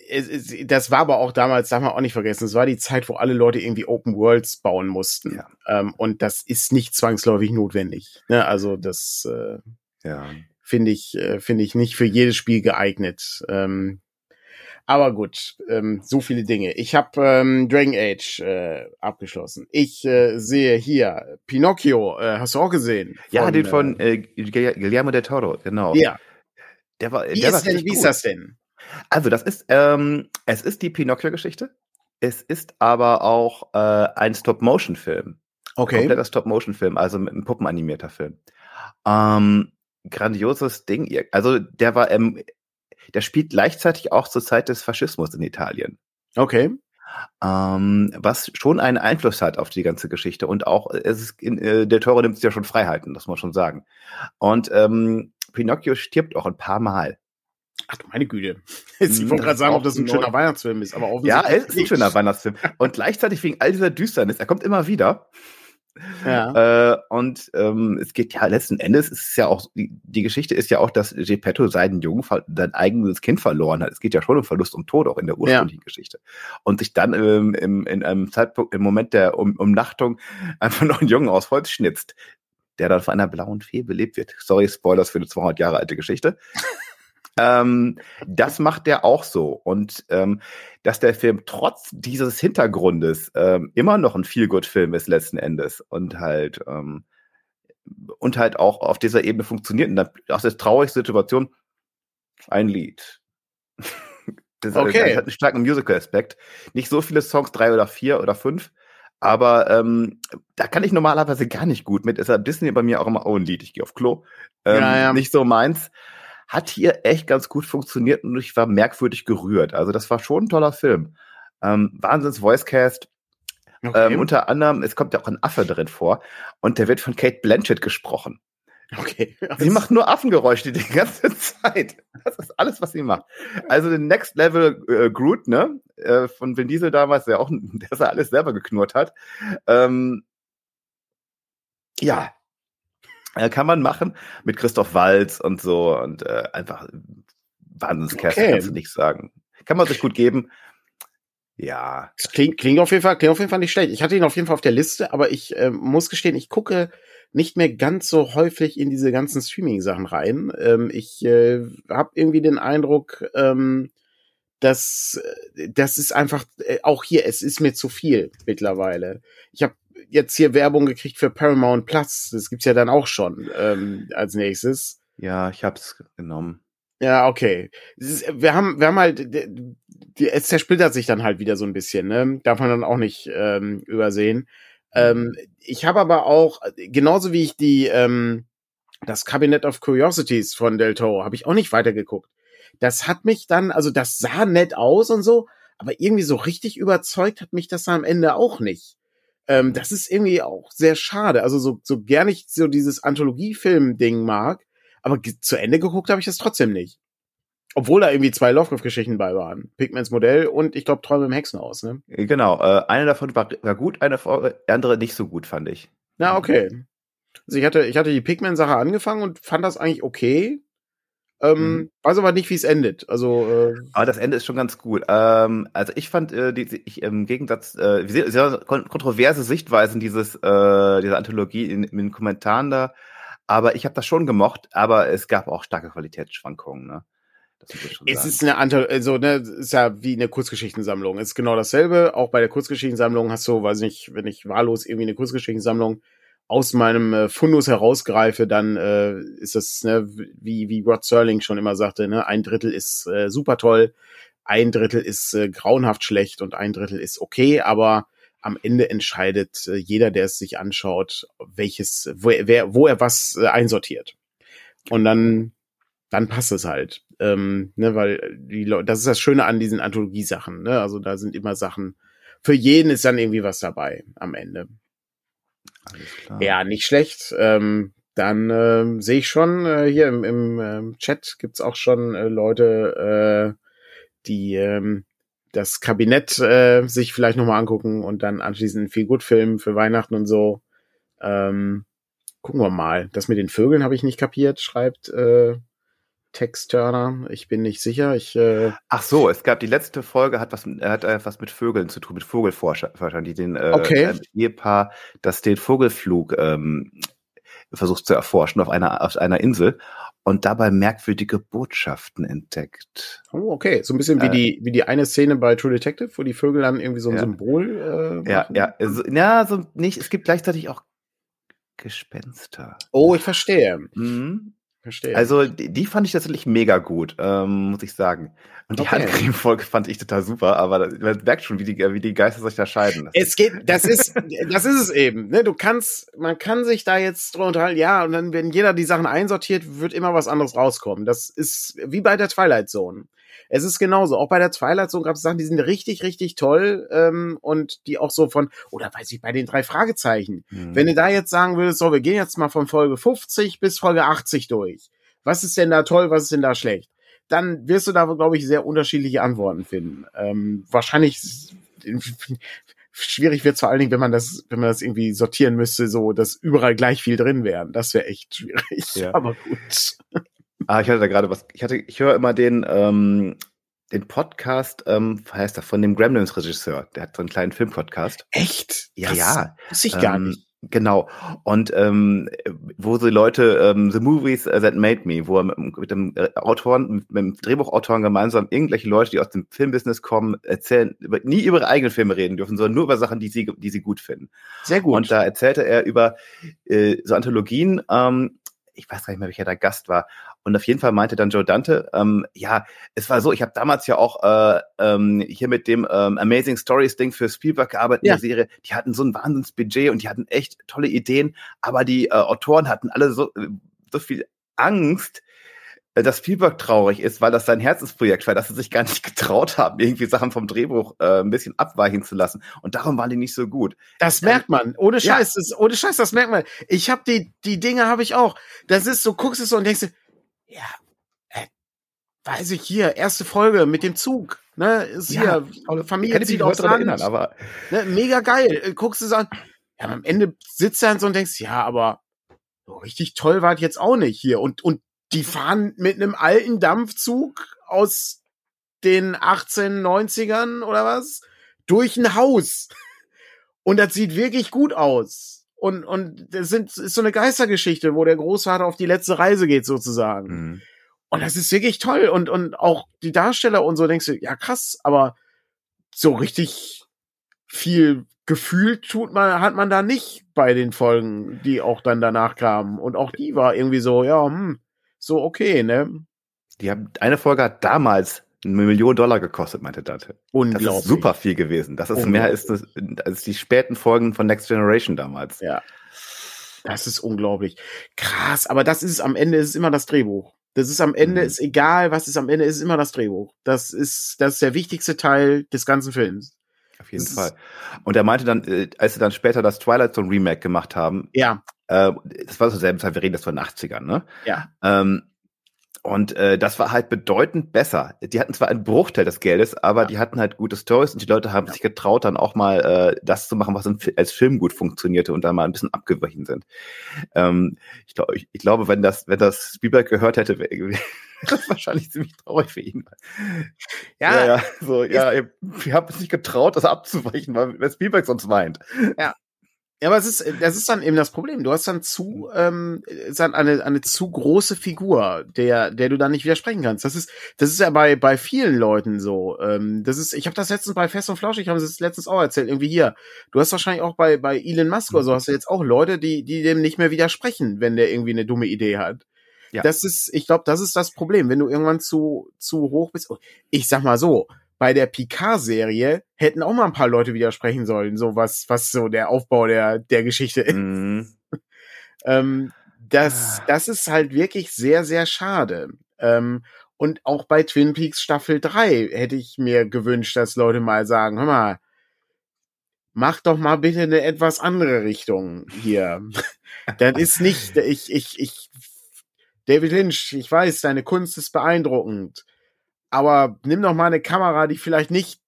es, es, das war aber auch damals, darf man auch nicht vergessen, es war die Zeit, wo alle Leute irgendwie Open Worlds bauen mussten. Ja. Ähm, und das ist nicht zwangsläufig notwendig. Ne? Also das äh, ja. finde ich, äh, finde ich nicht für jedes Spiel geeignet. Ähm, aber gut, ähm, so viele Dinge. Ich habe ähm, Dragon Age äh, abgeschlossen. Ich äh, sehe hier Pinocchio. Äh, hast du auch gesehen?
Von, ja, den von äh, Guillermo del Toro, genau.
Ja.
Der war,
wie
der
ist, war denn, wie ist das denn?
Also das ist, ähm, es ist die Pinocchio-Geschichte. Es ist aber auch äh, ein Stop-Motion-Film.
Okay.
Kompletter Stop-Motion-Film, also mit einem Puppenanimierter Film. Ähm, grandioses Ding. Also der war ähm, der spielt gleichzeitig auch zur Zeit des Faschismus in Italien.
Okay.
Ähm, was schon einen Einfluss hat auf die ganze Geschichte und auch es ist in, äh, der Toro nimmt sich ja schon Freiheiten, das muss man schon sagen. Und ähm, Pinocchio stirbt auch ein paar Mal.
Ach du meine Güte. (laughs) Ich wollte gerade sagen, ob das ein schöner Weihnachtsfilm ist, aber
offensichtlich. Ja, es ist ein schöner Weihnachtsfilm. Und gleichzeitig wegen all dieser Düsternis, er kommt immer wieder. Ja. (laughs) Äh, und ähm, es geht ja letzten Endes, ist es ja auch, die, die Geschichte ist ja auch, dass Geppetto seinen Jungen, sein eigenes Kind verloren hat. Es geht ja schon um Verlust und Tod auch in der ursprünglichen ja. Geschichte. Und sich dann ähm, im, in einem Zeitpunkt, im Moment der um, Umnachtung einfach noch einen Jungen aus Holz schnitzt, der dann von einer blauen Fee belebt wird. Sorry, Spoilers für eine 200 Jahre alte Geschichte. Ähm, das macht der auch so. Und ähm, dass der Film trotz dieses Hintergrundes ähm, immer noch ein Feel-Good-Film ist letzten Endes und halt ähm, und halt auch auf dieser Ebene funktioniert. Und dann aus der traurigen Situation ein Lied. (laughs) Das,
Okay.
das hat einen starken Musical-Aspekt. Nicht so viele Songs, drei oder vier oder fünf. Aber ähm, da kann ich normalerweise gar nicht gut mit. Deshalb Disney bei mir auch immer, oh, ein Lied, ich gehe auf Klo. Ähm,
Ja, ja.
Nicht so meins. Hat hier echt ganz gut funktioniert und ich war merkwürdig gerührt. Also das war schon ein toller Film. Ähm, Wahnsinns Voicecast.
Okay.
Ähm, unter anderem, es kommt ja auch ein Affe drin vor und der wird von Kate Blanchett gesprochen.
okay. (laughs)
Sie macht nur Affengeräusche die ganze (laughs) Zeit. Das ist alles, was sie macht. Also den Next Level äh, Groot, ne, äh, von Vin Diesel damals, der auch, (laughs) der alles selber geknurrt hat. Ähm, ja, äh, kann man machen mit Christoph Walz und so und äh, einfach Wahnsinnscast,
Okay.
kannst du nicht sagen. Kann man sich gut geben. Ja,
Das klingt, klingt auf jeden Fall, klingt auf jeden Fall nicht schlecht. Ich hatte ihn auf jeden Fall auf der Liste, aber ich ähm, muss gestehen, ich gucke nicht mehr ganz so häufig in diese ganzen Streaming-Sachen rein. Ähm, ich äh, habe irgendwie den Eindruck, ähm, dass äh, das ist einfach äh, auch hier, es ist mir zu viel mittlerweile. Ich habe jetzt hier Werbung gekriegt für Paramount Plus. Das gibt's ja dann auch schon ähm, als nächstes.
ja, ich hab's genommen.
Ja, okay. Ist, wir haben, wir haben halt, die, die, es zersplittert sich dann halt wieder so ein bisschen, ne? Darf man dann auch nicht ähm, übersehen. Ähm, ich habe aber auch, genauso wie ich die, ähm, das Cabinet of Curiosities von Del Toro, habe ich auch nicht weitergeguckt. Das hat mich dann, also das sah nett aus und so, aber irgendwie so richtig überzeugt hat mich das am Ende auch nicht. Ähm, das ist irgendwie auch sehr schade. Also so, so gern ich so dieses Anthologiefilm-Ding mag, aber zu Ende geguckt habe ich das trotzdem nicht. Obwohl da irgendwie zwei Lovecraft-Geschichten bei waren. Pigments Modell und ich glaube Träume im Hexenhaus, ne?
Genau, äh, eine davon war, war gut, eine vor- andere nicht so gut, fand ich.
Na, okay. Also ich hatte, ich hatte die Pigment-Sache angefangen und fand das eigentlich okay. Ähm,
Mhm.
Weiß aber nicht, wie es endet. Also, äh,
Aber das Ende ist schon ganz gut. Ähm, also ich fand äh, die, ich, im Gegensatz, äh, sehr kon kontroverse Sichtweisen dieses äh, dieser Anthologie in, in den Kommentaren da, aber ich habe das schon gemocht, aber es gab auch starke Qualitätsschwankungen. Ne?
Es
sagen.
ist eine Anto also, ne, ist ja wie eine Kurzgeschichtensammlung. Es ist genau dasselbe. Auch bei der Kurzgeschichtensammlung hast du, weiß nicht, wenn ich wahllos irgendwie eine Kurzgeschichtensammlung aus meinem äh, Fundus herausgreife, dann äh, ist das, ne, wie, wie Rod Serling schon immer sagte, ne, ein Drittel ist äh, super toll, ein Drittel ist äh, grauenhaft schlecht und ein Drittel ist okay, aber am Ende entscheidet äh, jeder, der es sich anschaut, welches, wo er, wer, wo er was äh, einsortiert. Und dann, dann passt es halt. Ähm, ne, weil die Leute, das ist das Schöne an diesen Anthologiesachen, ne? Also da sind immer Sachen, für jeden ist dann irgendwie was dabei am Ende. Ja, nicht schlecht. Ähm, dann ähm, sehe ich schon, äh, hier im, im ähm, Chat gibt's auch schon äh, Leute, äh, die ähm, das Kabinett äh, sich vielleicht nochmal angucken und dann anschließend einen Feel-Good-Film für Weihnachten und so. Ähm, gucken wir mal. Das mit den Vögeln habe ich nicht kapiert, schreibt äh, Tex Turner. Ich bin nicht sicher. Ich äh,
Ach so, es gab die letzte Folge hat was mit- hat äh, was mit Vögeln zu tun, mit Vogelforschern, die den äh,
Okay.
Ehepaar, das den Vogelflug ähm, versucht zu erforschen auf einer auf einer Insel und dabei merkwürdige Botschaften entdeckt.
oh, okay, so ein bisschen wie
Äh.
die wie die eine Szene bei True Detective, wo die Vögel dann irgendwie so ein
Ja.
Symbol äh,
Ja, ja, also, ja, so nicht. Es gibt gleichzeitig auch Gespenster.
Oh, ich verstehe.
Mhm.
Verstehe.
Also die, fand ich tatsächlich mega gut, ähm, muss ich sagen. Und die
Okay.
Handcreme-Folge fand ich total super, aber das- man merkt schon, wie die, wie die Geister sich da scheiden. Das
Es geht, das ist, das ist es eben. Ne? Du kannst, man kann sich da jetzt drüber unterhalten, ja, und dann, wenn jeder die Sachen einsortiert, wird immer was anderes rauskommen. Das ist wie bei der Twilight Zone. Es ist genauso. Auch bei der Twilight Zone gab es Sachen, die sind richtig, richtig toll ähm, und die auch so von, oder weiß ich, bei den drei Fragezeichen.
Mhm.
Wenn du da jetzt sagen würdest, so, wir gehen jetzt mal von Folge 50 bis Folge 80 durch. Was ist denn da toll, was ist denn da schlecht? Dann wirst du da, glaube ich, sehr unterschiedliche Antworten finden. Ähm, wahrscheinlich (laughs) schwierig wird vor allen Dingen, wenn man das, wenn man das irgendwie sortieren müsste, so, dass überall gleich viel drin wären. Das wäre echt schwierig.
Ja. (laughs)
Aber gut.
Ah, ich hatte da gerade was. Ich hatte, ich höre immer den, ähm, den Podcast, ähm, heißt er, von dem Gremlins-Regisseur. Der hat so einen kleinen Filmpodcast.
Echt?
Ja,
Das
ja.
Wusste ich gar
Ähm,
nicht.
Genau. Und ähm, wo so Leute, ähm, The Movies äh, That Made Me, wo er mit, mit dem äh, Autoren, mit, mit dem Drehbuchautoren gemeinsam irgendwelche Leute, die aus dem Filmbusiness kommen, erzählen, über, nie über ihre eigenen Filme reden dürfen, sondern nur über Sachen, die sie, die sie gut finden.
Sehr gut.
Und da erzählte er über äh, so Anthologien. Ähm, ich weiß gar nicht mehr, welcher der Gast war. Und auf jeden Fall meinte dann Joe Dante, ähm, ja, es war so, ich habe damals ja auch äh, ähm, hier mit dem ähm, Amazing Stories Ding für Spielberg gearbeitet ja. in der Serie. Die hatten so ein Wahnsinnsbudget und die hatten echt tolle Ideen, aber die äh, Autoren hatten alle so, so viel Angst, äh, dass Spielberg traurig ist, weil das sein Herzensprojekt war, dass sie sich gar nicht (laughs) getraut haben, irgendwie Sachen vom Drehbuch äh, ein bisschen abweichen zu lassen. Und darum waren die nicht so gut.
Das merkt man. Ohne Scheiß. Ja. Das, ohne Scheiß, das merkt man. Ich habe die, die Dinge habe ich auch. Das ist so, guckst es so und denkst du, ja, äh, weiß ich hier, erste Folge mit dem Zug. Ne, ist ja, hier, Familie zieht Land. Erinnern, aber ne, mega geil. Äh, guckst du es an. Ja, am Ende sitzt du dann so und denkst, ja, aber so richtig toll war es jetzt auch nicht hier. Und, und die fahren mit einem alten Dampfzug aus den 1890ern oder was durch ein Haus. Und das sieht wirklich gut aus. Und, und das sind, ist so eine Geistergeschichte, wo der Großvater auf die letzte Reise geht, sozusagen. Mhm. Und das ist wirklich toll. Und, und auch die Darsteller und so denkst du, ja krass, aber so richtig viel Gefühl tut man, hat man da nicht bei den Folgen, die auch dann danach kamen. Und auch die war irgendwie so, ja, hm, so okay, ne?
Die haben, eine Folge hat damals eine Million Dollar gekostet, meinte Dante. Unglaublich. Das ist super viel gewesen. Das ist mehr als, das, als die späten Folgen von Next Generation damals.
Ja. Das ist unglaublich. Krass, aber das ist am Ende ist immer das Drehbuch. Das ist am Ende, mhm. ist egal, was ist am Ende, ist immer das Drehbuch. Das ist, das ist der wichtigste Teil des ganzen Films.
Auf jeden das Fall. Und er meinte dann, äh, als sie dann später das Twilight Zone Remake gemacht haben,
ja.
Äh, das war zur selben Zeit, wir reden das von den 80ern, ne?
Ja.
Ähm, und äh, das war halt bedeutend besser. Die hatten zwar einen Bruchteil des Geldes, aber ja. die hatten halt gute Stories und die Leute haben ja. sich getraut, dann auch mal äh, das zu machen, was als Film gut funktionierte und da mal ein bisschen abgewichen sind. Ähm, ich, glaub, ich, ich glaube, wenn das, wenn das Spielberg gehört hätte, wäre das wahrscheinlich ziemlich traurig für ihn. Ja, ja, ja so, ja, ihr, ihr habt es nicht getraut, das abzuweichen, weil Spielberg sonst meint.
Ja, ja, aber es ist, das ist dann eben das Problem. Du hast dann zu, ähm, dann eine, eine zu große Figur, der, der du dann nicht widersprechen kannst. Das ist, das ist ja bei, bei vielen Leuten so. Ähm, das ist, ich habe das letztens bei Fest und Flauschig, ich habe es letztens auch erzählt, irgendwie hier. Du hast wahrscheinlich auch bei, bei Elon Musk oder so, hast du jetzt auch Leute, die, die dem nicht mehr widersprechen, wenn der irgendwie eine dumme Idee hat. Ja. Das ist, ich glaube, das ist das Problem, wenn du irgendwann zu, zu hoch bist. Ich sag mal so, bei der Picard-Serie hätten auch mal ein paar Leute widersprechen sollen, so was, was so der Aufbau der, der Geschichte ist. Mhm. (laughs) ähm, das, ah. das ist halt wirklich sehr, sehr schade. Ähm, und auch bei Twin Peaks Staffel 3 hätte ich mir gewünscht, dass Leute mal sagen, hör mal, mach doch mal bitte eine etwas andere Richtung hier. (laughs) das ist nicht, ich, ich, ich, David Lynch, ich weiß, deine Kunst ist beeindruckend aber nimm doch mal eine Kamera, die vielleicht nicht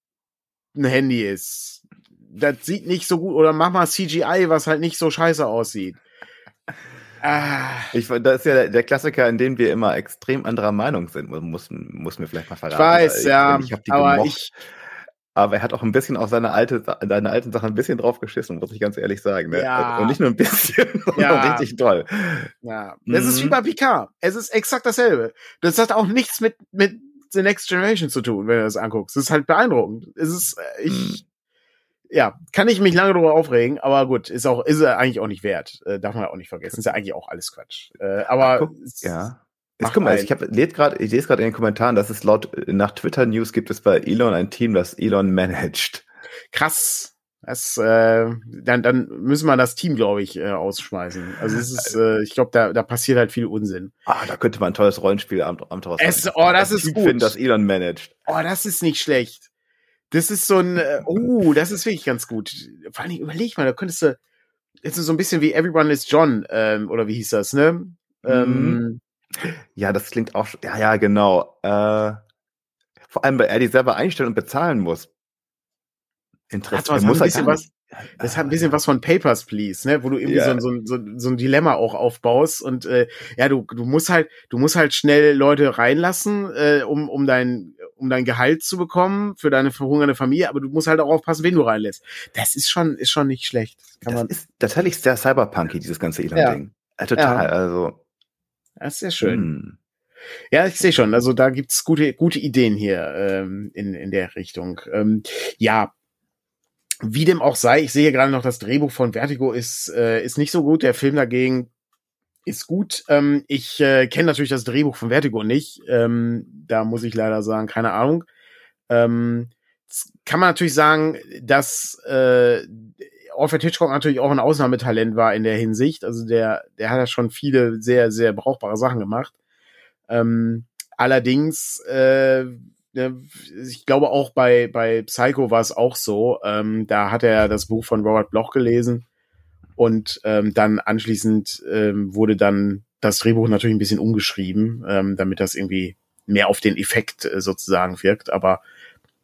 ein Handy ist. Das sieht nicht so gut, oder mach mal CGI, was halt nicht so scheiße aussieht.
Ah. Ich, das ist ja der Klassiker, in dem wir immer extrem anderer Meinung sind, muss, muss mir vielleicht mal verraten.
Ich weiß, ja, ich, ich aber gemocht. ich,
aber er hat auch ein bisschen auf seine alte, seine alten Sachen ein bisschen drauf geschissen, muss ich ganz ehrlich sagen. Ne? Ja. Und nicht nur ein bisschen, (laughs) sondern ja. richtig toll.
Ja. Es mhm. ist wie bei Picard. Es ist exakt dasselbe. Das hat auch nichts mit, mit The Next Generation zu tun, wenn du das anguckst. Das ist halt beeindruckend. Es ist, äh, ich, hm. ja, kann ich mich lange darüber aufregen, aber gut, ist auch, ist er eigentlich auch nicht wert. Äh, darf man ja auch nicht vergessen. Ist ja eigentlich auch alles Quatsch. Äh, aber, Ach, guck,
ja. Jetzt guck mal, ich, hab, lese grad, ich lese gerade in den Kommentaren, dass es laut nach Twitter News gibt es bei Elon ein Team, das Elon managt.
Krass. Das, äh, dann, dann müssen wir das Team, glaube ich, äh, ausschmeißen. Also es ist, äh, ich glaube, da, da passiert halt viel Unsinn.
Ah, da könnte man ein tolles Rollenspiel am, am
draus es, Oh, das, ist Team gut. Finden,
das Elon managt.
Oh, das ist nicht schlecht. Das ist so ein, äh, oh, das ist wirklich ganz gut. Vor allem, überleg mal, da könntest du, jetzt so ein bisschen wie Everyone is John, ähm, oder wie hieß das, ne? Ähm,
ja, das klingt auch, ja, ja, genau. Äh, vor allem, weil er die selber einstellen und bezahlen muss.
Interessant. Das, muss ein bisschen was, das hat ein bisschen was von Papers, Please, ne, wo du irgendwie ja. so, so, so, so ein Dilemma auch aufbaust und äh, ja, du, du musst halt, du musst halt schnell Leute reinlassen, äh, um, um dein, um dein Gehalt zu bekommen für deine verhungernde Familie, aber du musst halt auch aufpassen, wen du reinlässt. Das ist schon, ist schon nicht schlecht.
Kann das man ist tatsächlich sehr cyberpunky, dieses ganze Elon-Ding. Ja. Äh, total, ja. also.
Das ist sehr schön. Hm. Ja, ich sehe schon. Also da gibt's gute, gute Ideen hier ähm, in, in der Richtung. Ähm, ja, wie dem auch sei, ich sehe gerade noch, das Drehbuch von Vertigo ist, äh, ist nicht so gut. Der Film dagegen ist gut. Ähm, ich äh, kenne natürlich das Drehbuch von Vertigo nicht. Ähm, da muss ich leider sagen, keine Ahnung. Ähm, kann man natürlich sagen, dass äh, Alfred Hitchcock natürlich auch ein Ausnahmetalent war in der Hinsicht. Also der, der hat ja schon viele sehr, sehr brauchbare Sachen gemacht. Ähm, allerdings, äh, ich glaube auch bei, bei Psycho war es auch so. Ähm, da hat er das Buch von Robert Bloch gelesen und ähm, dann anschließend ähm, wurde dann das Drehbuch natürlich ein bisschen umgeschrieben, ähm, damit das irgendwie mehr auf den Effekt äh, sozusagen wirkt. Aber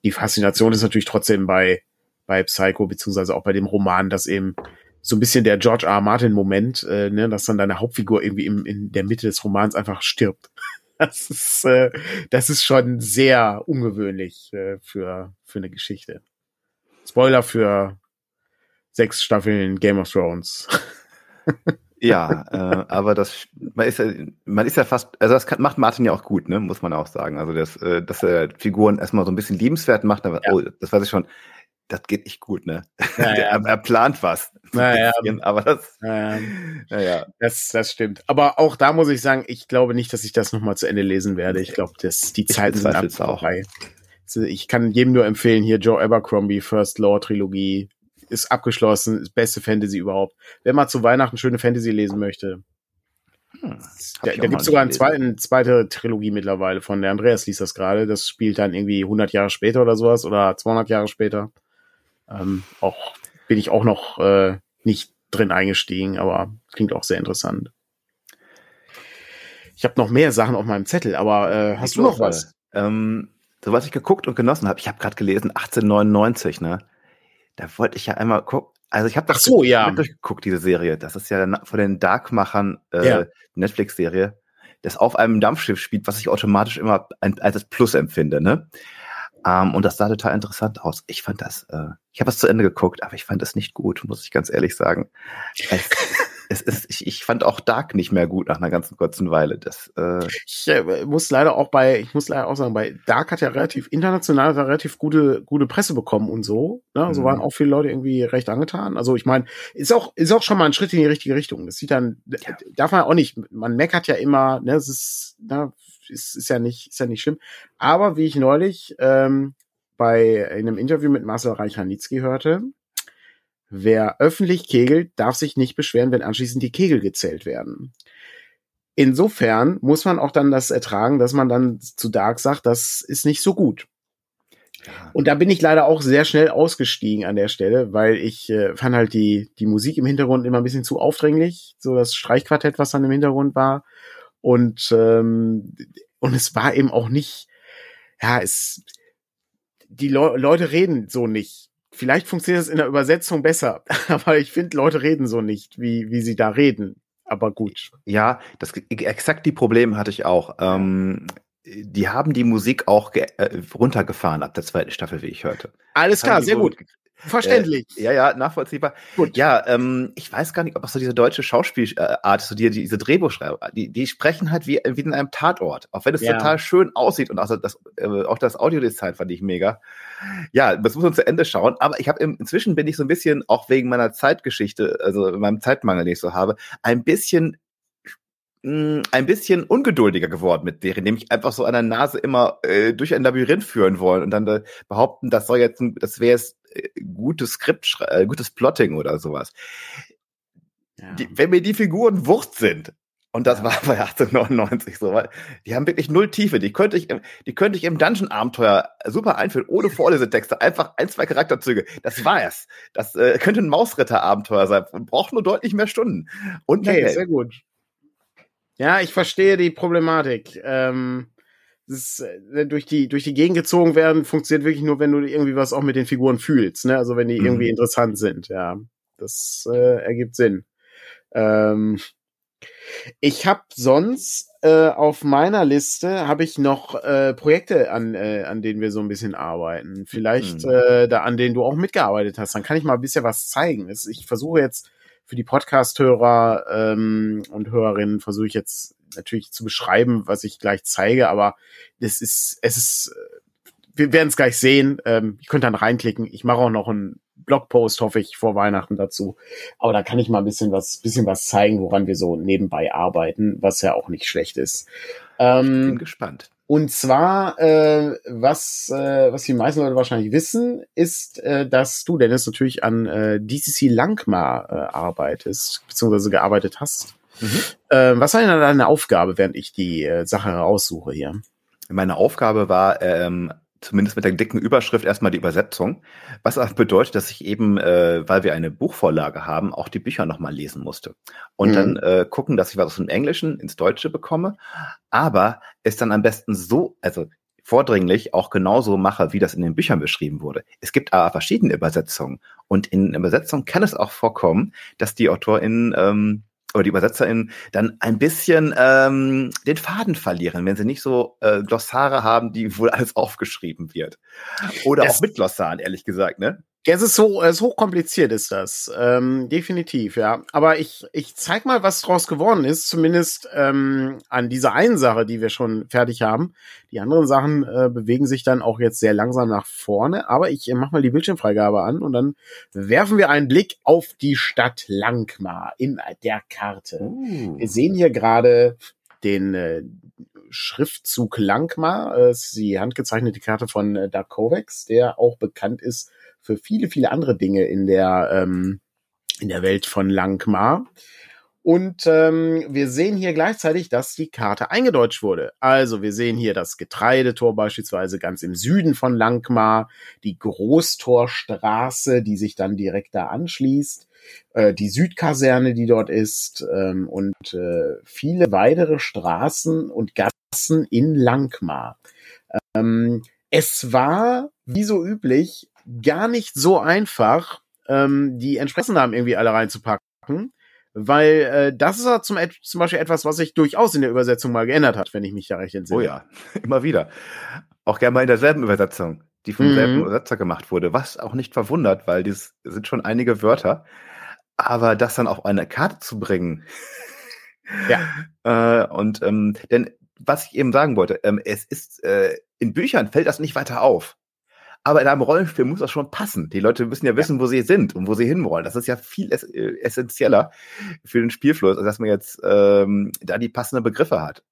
die Faszination ist natürlich trotzdem bei, bei Psycho, beziehungsweise auch bei dem Roman, dass eben so ein bisschen der George R. Martin Moment, äh, ne, dass dann deine Hauptfigur irgendwie im, in der Mitte des Romans einfach stirbt. (laughs) Das ist, äh, das ist schon sehr ungewöhnlich äh, für, für eine Geschichte. Spoiler für sechs Staffeln Game of Thrones. (laughs)
ja, äh, aber das man ist ja man ist ja fast also das kann, macht Martin ja auch gut, ne, muss man auch sagen. Also das äh, dass er Figuren erstmal so ein bisschen liebenswert macht, aber ja. oh, das weiß ich schon. Das geht nicht gut, ne? Ja, (laughs) ja. er, plant was. (laughs)
Naja, aber das, naja. naja. Das, das stimmt. Aber auch da muss ich sagen, ich glaube nicht, dass ich das nochmal zu Ende lesen werde. Ich glaube, dass die Zeiten sind einfach vorbei. Ich kann jedem nur empfehlen, hier Joe Abercrombie, First Law Trilogie, ist abgeschlossen, ist beste Fantasy überhaupt. Wer mal zu Weihnachten schöne Fantasy lesen möchte. Hm, da da gibt es sogar eine zweite, zweite Trilogie mittlerweile von der Andreas liest das gerade. Das spielt dann irgendwie 100 Jahre später oder sowas oder 200 Jahre später. Ähm, auch bin ich auch noch äh, nicht drin eingestiegen, aber klingt auch sehr interessant. Ich habe noch mehr Sachen auf meinem Zettel, aber äh, hast du noch was?
Ähm, so was ich geguckt und genossen habe, ich habe gerade gelesen 1899, ne? Da wollte ich ja einmal gucken. Also ich habe das
so, ja.
durchgeguckt, diese Serie. Das ist ja von den Darkmachern äh, ja. Netflix-Serie, das auf einem Dampfschiff spielt, was ich automatisch immer als das Plus empfinde. Ne? Ähm, und das sah total interessant aus. Ich fand das, äh, ich habe es zu Ende geguckt, aber ich fand es nicht gut, muss ich ganz ehrlich sagen. Es, (laughs) es ist, ich, ich fand auch Dark nicht mehr gut nach einer ganzen kurzen Weile. Das, äh
ich äh, muss leider auch bei, ich muss leider auch sagen, bei Dark hat ja relativ international hat relativ gute, gute Presse bekommen und so. Ne? Also mhm. waren auch viele Leute irgendwie recht angetan. Also ich meine, ist auch, ist auch schon mal ein Schritt in die richtige Richtung. Das sieht dann, ja. darf man auch nicht, man meckert ja immer, ne, es ist, ne, ist, ist ja nicht, ist ja nicht schlimm. Aber wie ich neulich ähm, bei in einem Interview mit Marcel Reich-Hanitzky hörte, Wer öffentlich kegelt, darf sich nicht beschweren, wenn anschließend die Kegel gezählt werden. Insofern muss man auch dann das ertragen, dass man dann zu Dark sagt, das ist nicht so gut. Und da bin ich leider auch sehr schnell ausgestiegen an der Stelle, weil ich äh, fand halt die, die Musik im Hintergrund immer ein bisschen zu aufdringlich, so das Streichquartett, was dann im Hintergrund war. Und, ähm, und es war eben auch nicht, ja, es, die Le Leute reden so nicht. Vielleicht funktioniert es in der Übersetzung besser, (laughs) aber ich finde, Leute reden so nicht, wie, wie sie da reden. Aber gut.
Ja, das exakt die Probleme hatte ich auch. Ähm, die haben die Musik auch äh, runtergefahren ab der zweiten Staffel, wie ich hörte.
Alles klar, sehr gut. Verständlich.
Äh, ja, ja, nachvollziehbar. Gut. Ja, ähm, ich weiß gar nicht, ob das so diese deutsche Schauspielart ist, so die, diese Drehbuchschreiber, die, die sprechen halt wie, wie in einem Tatort. Auch wenn es ja. total schön aussieht und auch das, äh, auch das Audiodesign fand ich mega. Ja, das muss man zu Ende schauen. Aber ich habe inzwischen bin ich so ein bisschen, auch wegen meiner Zeitgeschichte, also meinem Zeitmangel, den ich so habe, ein bisschen hm, ein bisschen ungeduldiger geworden mit deren, nämlich einfach so an der Nase immer äh, durch ein Labyrinth führen wollen und dann äh, behaupten, das soll jetzt, das wäre äh, gutes Skript, äh, gutes Plotting oder sowas. Ja. Die, wenn mir die Figuren Wucht sind, und das war bei 1899 so, weil die haben wirklich null Tiefe. Die könnte ich, die könnte ich im Dungeon-Abenteuer super einführen, ohne Vorlesetexte. Einfach ein, zwei Charakterzüge. Das war es. Das äh, könnte ein Mausritter-Abenteuer sein. Und braucht nur deutlich mehr Stunden. Und
okay, sehr gut. Ja, ich verstehe die Problematik. Ähm, das äh, durch die durch die Gegend gezogen werden funktioniert wirklich nur, wenn du irgendwie was auch mit den Figuren fühlst. Ne? Also wenn die mhm. irgendwie interessant sind. Ja, das äh, ergibt Sinn. Ähm, ich habe sonst äh, auf meiner Liste habe ich noch äh, Projekte an äh, an denen wir so ein bisschen arbeiten. Vielleicht mhm. äh, da an denen du auch mitgearbeitet hast. Dann kann ich mal ein bisschen was zeigen. Ich versuche jetzt für die Podcast-Hörer ähm, und Hörerinnen versuche ich jetzt natürlich zu beschreiben, was ich gleich zeige, aber es ist, es ist, äh, wir werden es gleich sehen. Ähm, ihr könnt dann reinklicken. Ich mache auch noch ein Blogpost, hoffe ich, vor Weihnachten dazu. Aber da kann ich mal ein bisschen was, bisschen was zeigen, woran wir so nebenbei arbeiten, was ja auch nicht schlecht ist.
Ähm, ich bin gespannt.
Und zwar, äh, was, äh, was die meisten Leute wahrscheinlich wissen, ist, äh, dass du, Dennis, natürlich an äh, DCC Langmar äh, arbeitest, beziehungsweise gearbeitet hast. Mhm. Äh, was war denn deine Aufgabe, während ich die äh, Sache raussuche hier?
Meine Aufgabe war, ähm, zumindest mit der dicken Überschrift erstmal die Übersetzung, was auch bedeutet, dass ich eben, äh, weil wir eine Buchvorlage haben, auch die Bücher nochmal lesen musste. Und mhm. dann äh, gucken, dass ich was aus dem Englischen ins Deutsche bekomme, aber es dann am besten so, also vordringlich auch genauso mache, wie das in den Büchern beschrieben wurde. Es gibt aber verschiedene Übersetzungen und in Übersetzungen kann es auch vorkommen, dass die AutorInnen ähm, oder die ÜbersetzerInnen dann ein bisschen ähm, den Faden verlieren, wenn sie nicht so äh, Glossare haben, die wohl alles aufgeschrieben wird. Oder das, auch mit Glossaren, ehrlich gesagt, ne?
Es ist so, ist hochkompliziert ist das. Ähm, definitiv, ja. Aber ich, ich zeig mal, was draus geworden ist, zumindest ähm, an dieser einen Sache, die wir schon fertig haben. Die anderen Sachen äh, bewegen sich dann auch jetzt sehr langsam nach vorne. Aber ich äh, mach mal die Bildschirmfreigabe an und dann werfen wir einen Blick auf die Stadt Langmar in der Karte. Uh. Wir sehen hier gerade den äh, Schriftzug Langmar. Äh, ist die handgezeichnete Karte von äh, Dark Kovacs, der auch bekannt ist für viele, viele andere Dinge in der, ähm, in der Welt von Langmar. Und ähm, wir sehen hier gleichzeitig, dass die Karte eingedeutscht wurde. Also wir sehen hier das Getreidetor beispielsweise ganz im Süden von Langmar, die Großtorstraße, die sich dann direkt da anschließt, äh, die Südkaserne, die dort ist ähm, und äh, viele weitere Straßen und Gassen in Langmar. Ähm, es war, wie so üblich, gar nicht so einfach, ähm, die entsprechenden Namen irgendwie alle reinzupacken, weil äh, das ist ja zum, zum Beispiel etwas, was sich durchaus in der Übersetzung mal geändert hat, wenn ich mich da recht entsinne.
Oh ja, (laughs) immer wieder. Auch gerne mal in derselben Übersetzung, die vom mhm. selben Übersetzer gemacht wurde, was auch nicht verwundert, weil das sind schon einige Wörter. Aber das dann auf eine Karte zu bringen. ja. (laughs) Äh, und ähm, denn was ich eben sagen wollte, ähm, es ist äh, in Büchern fällt das nicht weiter auf. Aber in einem Rollenspiel muss das schon passen. Die Leute müssen ja wissen, wo sie sind und wo sie hinwollen. Das ist ja viel ess äh, essentieller für den Spielfluss, als dass man jetzt ähm, da die passenden Begriffe hat.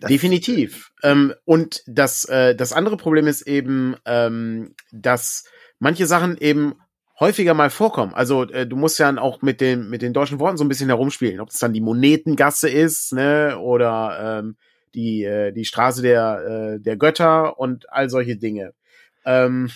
Das Definitiv. Ähm, und das, äh, das andere Problem ist eben, ähm, dass manche Sachen eben häufiger mal vorkommen. Also äh, du musst ja auch mit den mit den deutschen Worten so ein bisschen herumspielen, ob es dann die Monetengasse ist, ne, oder ähm, die äh, die Straße der äh, der Götter und all solche Dinge. Ähm,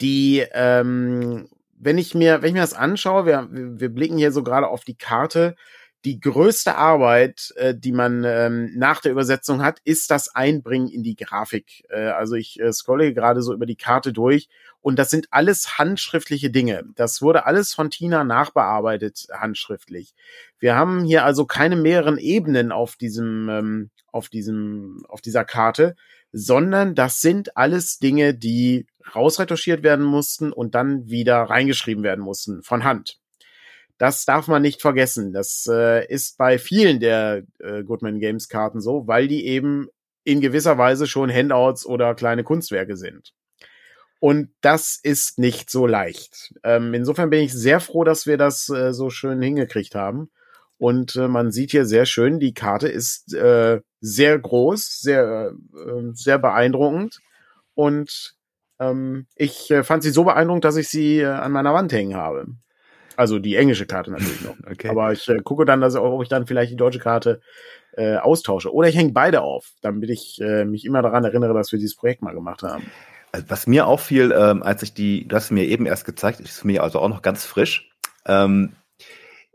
die, ähm, wenn ich mir, wenn ich mir das anschaue, wir, wir blicken hier so gerade auf die Karte, die größte Arbeit, äh, die man ähm, nach der Übersetzung hat, ist das Einbringen in die Grafik. Äh, also ich äh, scrolle gerade so über die Karte durch und das sind alles handschriftliche Dinge. Das wurde alles von Tina nachbearbeitet handschriftlich. Wir haben hier also keine mehreren Ebenen auf diesem, ähm, auf diesem, auf dieser Karte, sondern das sind alles Dinge, die rausretuschiert werden mussten und dann wieder reingeschrieben werden mussten von Hand. Das darf man nicht vergessen. Das äh, ist bei vielen der äh, Goodman Games Karten so, weil die eben in gewisser Weise schon Handouts oder kleine Kunstwerke sind. Und das ist nicht so leicht. Ähm, insofern bin ich sehr froh, dass wir das äh, so schön hingekriegt haben. Und äh, man sieht hier sehr schön, die Karte ist äh, sehr groß, sehr, äh, sehr beeindruckend. Und ähm, ich äh, fand sie so beeindruckend, dass ich sie äh, an meiner Wand hängen habe. Also die englische Karte natürlich noch. (laughs) okay. Aber ich äh, gucke dann, dass, ob ich dann vielleicht die deutsche Karte äh, austausche. Oder ich hänge beide auf, damit ich äh, mich immer daran erinnere, dass wir dieses Projekt mal gemacht haben.
Also was mir auffiel, ähm, als ich die, du hast mir eben erst gezeigt, ist mir also auch noch ganz frisch. Ähm,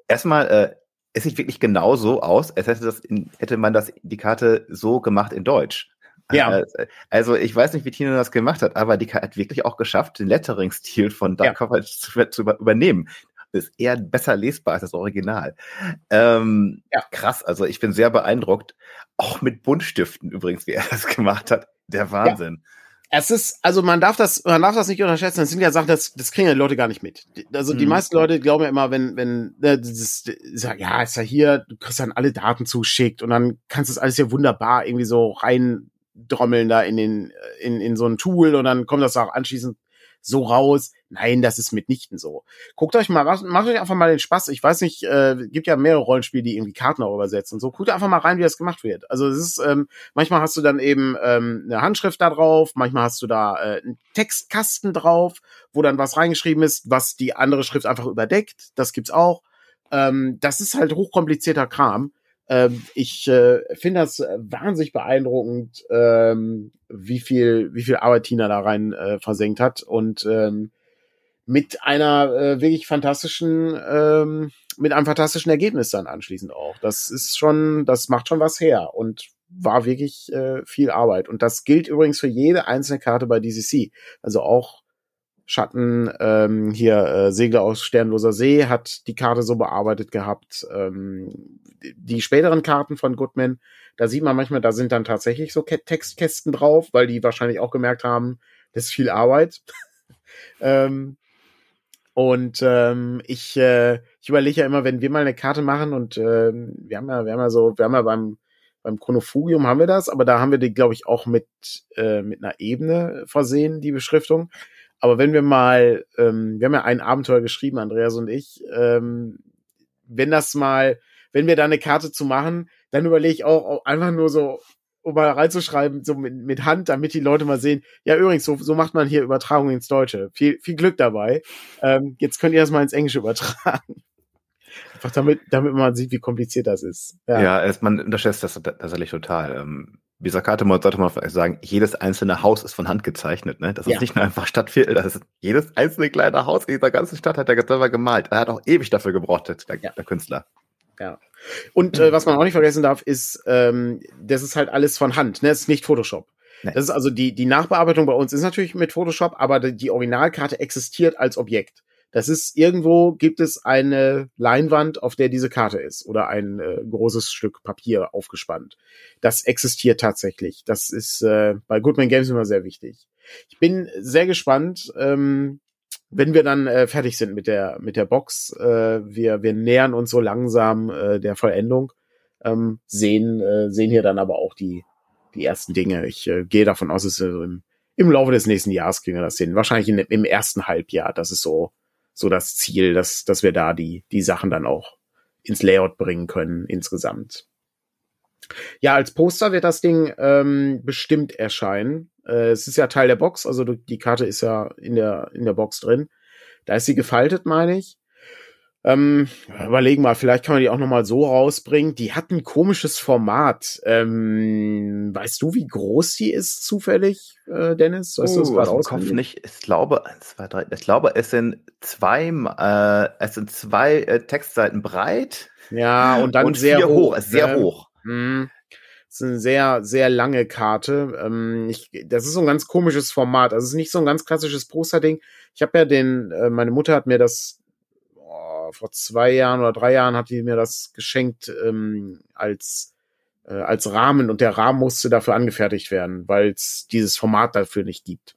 erstmal, äh, es sieht wirklich genau so aus, als hätte, das in, hätte man das, die Karte so gemacht in Deutsch. Ja. Äh, also ich weiß nicht, wie Tina das gemacht hat, aber die hat wirklich auch geschafft, den Lettering-Stil von Dark ja. zu, zu, übernehmen. Ist eher besser lesbar als das Original. Ähm, ja. Krass, also ich bin sehr beeindruckt. Auch mit Buntstiften übrigens, wie er das gemacht hat. Der Wahnsinn. Ja
es ist, also man darf das, man darf das nicht unterschätzen. Das sind ja Sachen, das, das kriegen ja die Leute gar nicht mit. Also die mhm. meisten Leute glauben ja immer, wenn, wenn, äh, das, das, ja, ist ja hier, du kriegst dann alle Daten zuschickt und dann kannst du das alles ja wunderbar irgendwie so reindrommeln da in den, in, in so ein Tool und dann kommt das auch anschließend so raus. Nein, das ist mitnichten so. Guckt euch mal, macht, macht euch einfach mal den Spaß. Ich weiß nicht, äh, gibt ja mehrere Rollenspiele, die irgendwie Karten auch übersetzen und so. Guckt einfach mal rein, wie das gemacht wird. Also es ist, ähm, manchmal hast du dann eben ähm, eine Handschrift da drauf, manchmal hast du da äh, einen Textkasten drauf, wo dann was reingeschrieben ist, was die andere Schrift einfach überdeckt. Das gibt's auch. Ähm, das ist halt hochkomplizierter Kram. Ähm, ich äh, finde das wahnsinnig beeindruckend, ähm, wie viel, wie viel Arbeit Tina da rein äh, versenkt hat und ähm, mit einer äh, wirklich fantastischen, ähm, mit einem fantastischen Ergebnis dann anschließend auch. Das ist schon, das macht schon was her und war wirklich äh, viel Arbeit. Und das gilt übrigens für jede einzelne Karte bei DCC. Also auch Schatten, ähm, hier äh, Segler aus Sternloser See hat die Karte so bearbeitet gehabt. Ähm, die späteren Karten von Goodman, da sieht man manchmal, da sind dann tatsächlich so Textkästen drauf, weil die wahrscheinlich auch gemerkt haben, das ist viel Arbeit. (laughs) ähm, und ähm, ich, äh, ich überlege ja immer, wenn wir mal eine Karte machen und äh, wir haben ja, wir haben ja so, wir haben ja beim beim Chronofugium haben wir das, aber da haben wir die, glaube ich, auch mit äh, mit einer Ebene versehen, die Beschriftung. Aber wenn wir mal, ähm, wir haben ja ein Abenteuer geschrieben, Andreas und ich, ähm, wenn das mal, wenn wir da eine Karte zu machen, dann überlege ich auch einfach nur so, um mal reinzuschreiben, so mit, mit Hand, damit die Leute mal sehen, ja übrigens, so, so macht man hier Übertragung ins Deutsche. Viel, viel Glück dabei. Ähm, jetzt könnt ihr das mal ins Englische übertragen. (laughs) Einfach damit, damit man sieht, wie kompliziert das ist.
Ja, ja es, man unterschätzt das tatsächlich total. Ähm, dieser Karte sollte man vielleicht sagen, jedes einzelne Haus ist von Hand gezeichnet. Ne? Das ja. ist nicht nur einfach Stadtviertel, das ist jedes einzelne kleine Haus in dieser ganzen Stadt hat er selber gemalt. Er hat auch ewig dafür gebraucht, der, ja. der Künstler.
Ja. Und äh, was man auch nicht vergessen darf, ist, ähm, das ist halt alles von Hand, ne? Das ist nicht Photoshop. Nee. Das ist also die, die Nachbearbeitung bei uns ist natürlich mit Photoshop, aber die, die Originalkarte existiert als Objekt. Das ist irgendwo gibt es eine Leinwand, auf der diese Karte ist oder ein äh, großes Stück Papier aufgespannt. Das existiert tatsächlich. Das ist äh, bei Goodman Games immer sehr wichtig. Ich bin sehr gespannt, ähm, wenn wir dann äh, fertig sind mit der mit der Box, äh, wir wir nähern uns so langsam äh, der Vollendung, ähm, sehen äh, sehen hier dann aber auch die die ersten Dinge. Ich äh, gehe davon aus, dass wir im, im Laufe des nächsten Jahres kriegen wir das hin. Wahrscheinlich in, im ersten Halbjahr. Das ist so so das Ziel, dass dass wir da die die Sachen dann auch ins Layout bringen können insgesamt. Ja, als Poster wird das Ding ähm, bestimmt erscheinen. Äh, es ist ja Teil der Box, also die Karte ist ja in der, in der Box drin. Da ist sie gefaltet, meine ich. Ähm, überlegen mal, vielleicht kann man die auch noch mal so rausbringen. Die hat ein komisches Format. Ähm, weißt du, wie groß die ist zufällig, äh, Dennis? Weißt
uh, du das aus dem Kopf nicht. Ich glaube, eins, zwei, drei. Ich glaube, es sind zwei, äh, es sind zwei äh, Textseiten breit.
Ja, und dann und sehr hoch. hoch.
Sehr hoch.
Mh ist eine sehr, sehr lange Karte. Ähm, ich, das ist so ein ganz komisches Format. Also es ist nicht so ein ganz klassisches Poster-Ding. Ich habe ja den, äh, meine Mutter hat mir das vor zwei Jahren oder drei Jahren hat die mir das geschenkt ähm, als äh, als Rahmen und der Rahmen musste dafür angefertigt werden, weil es dieses Format dafür nicht gibt.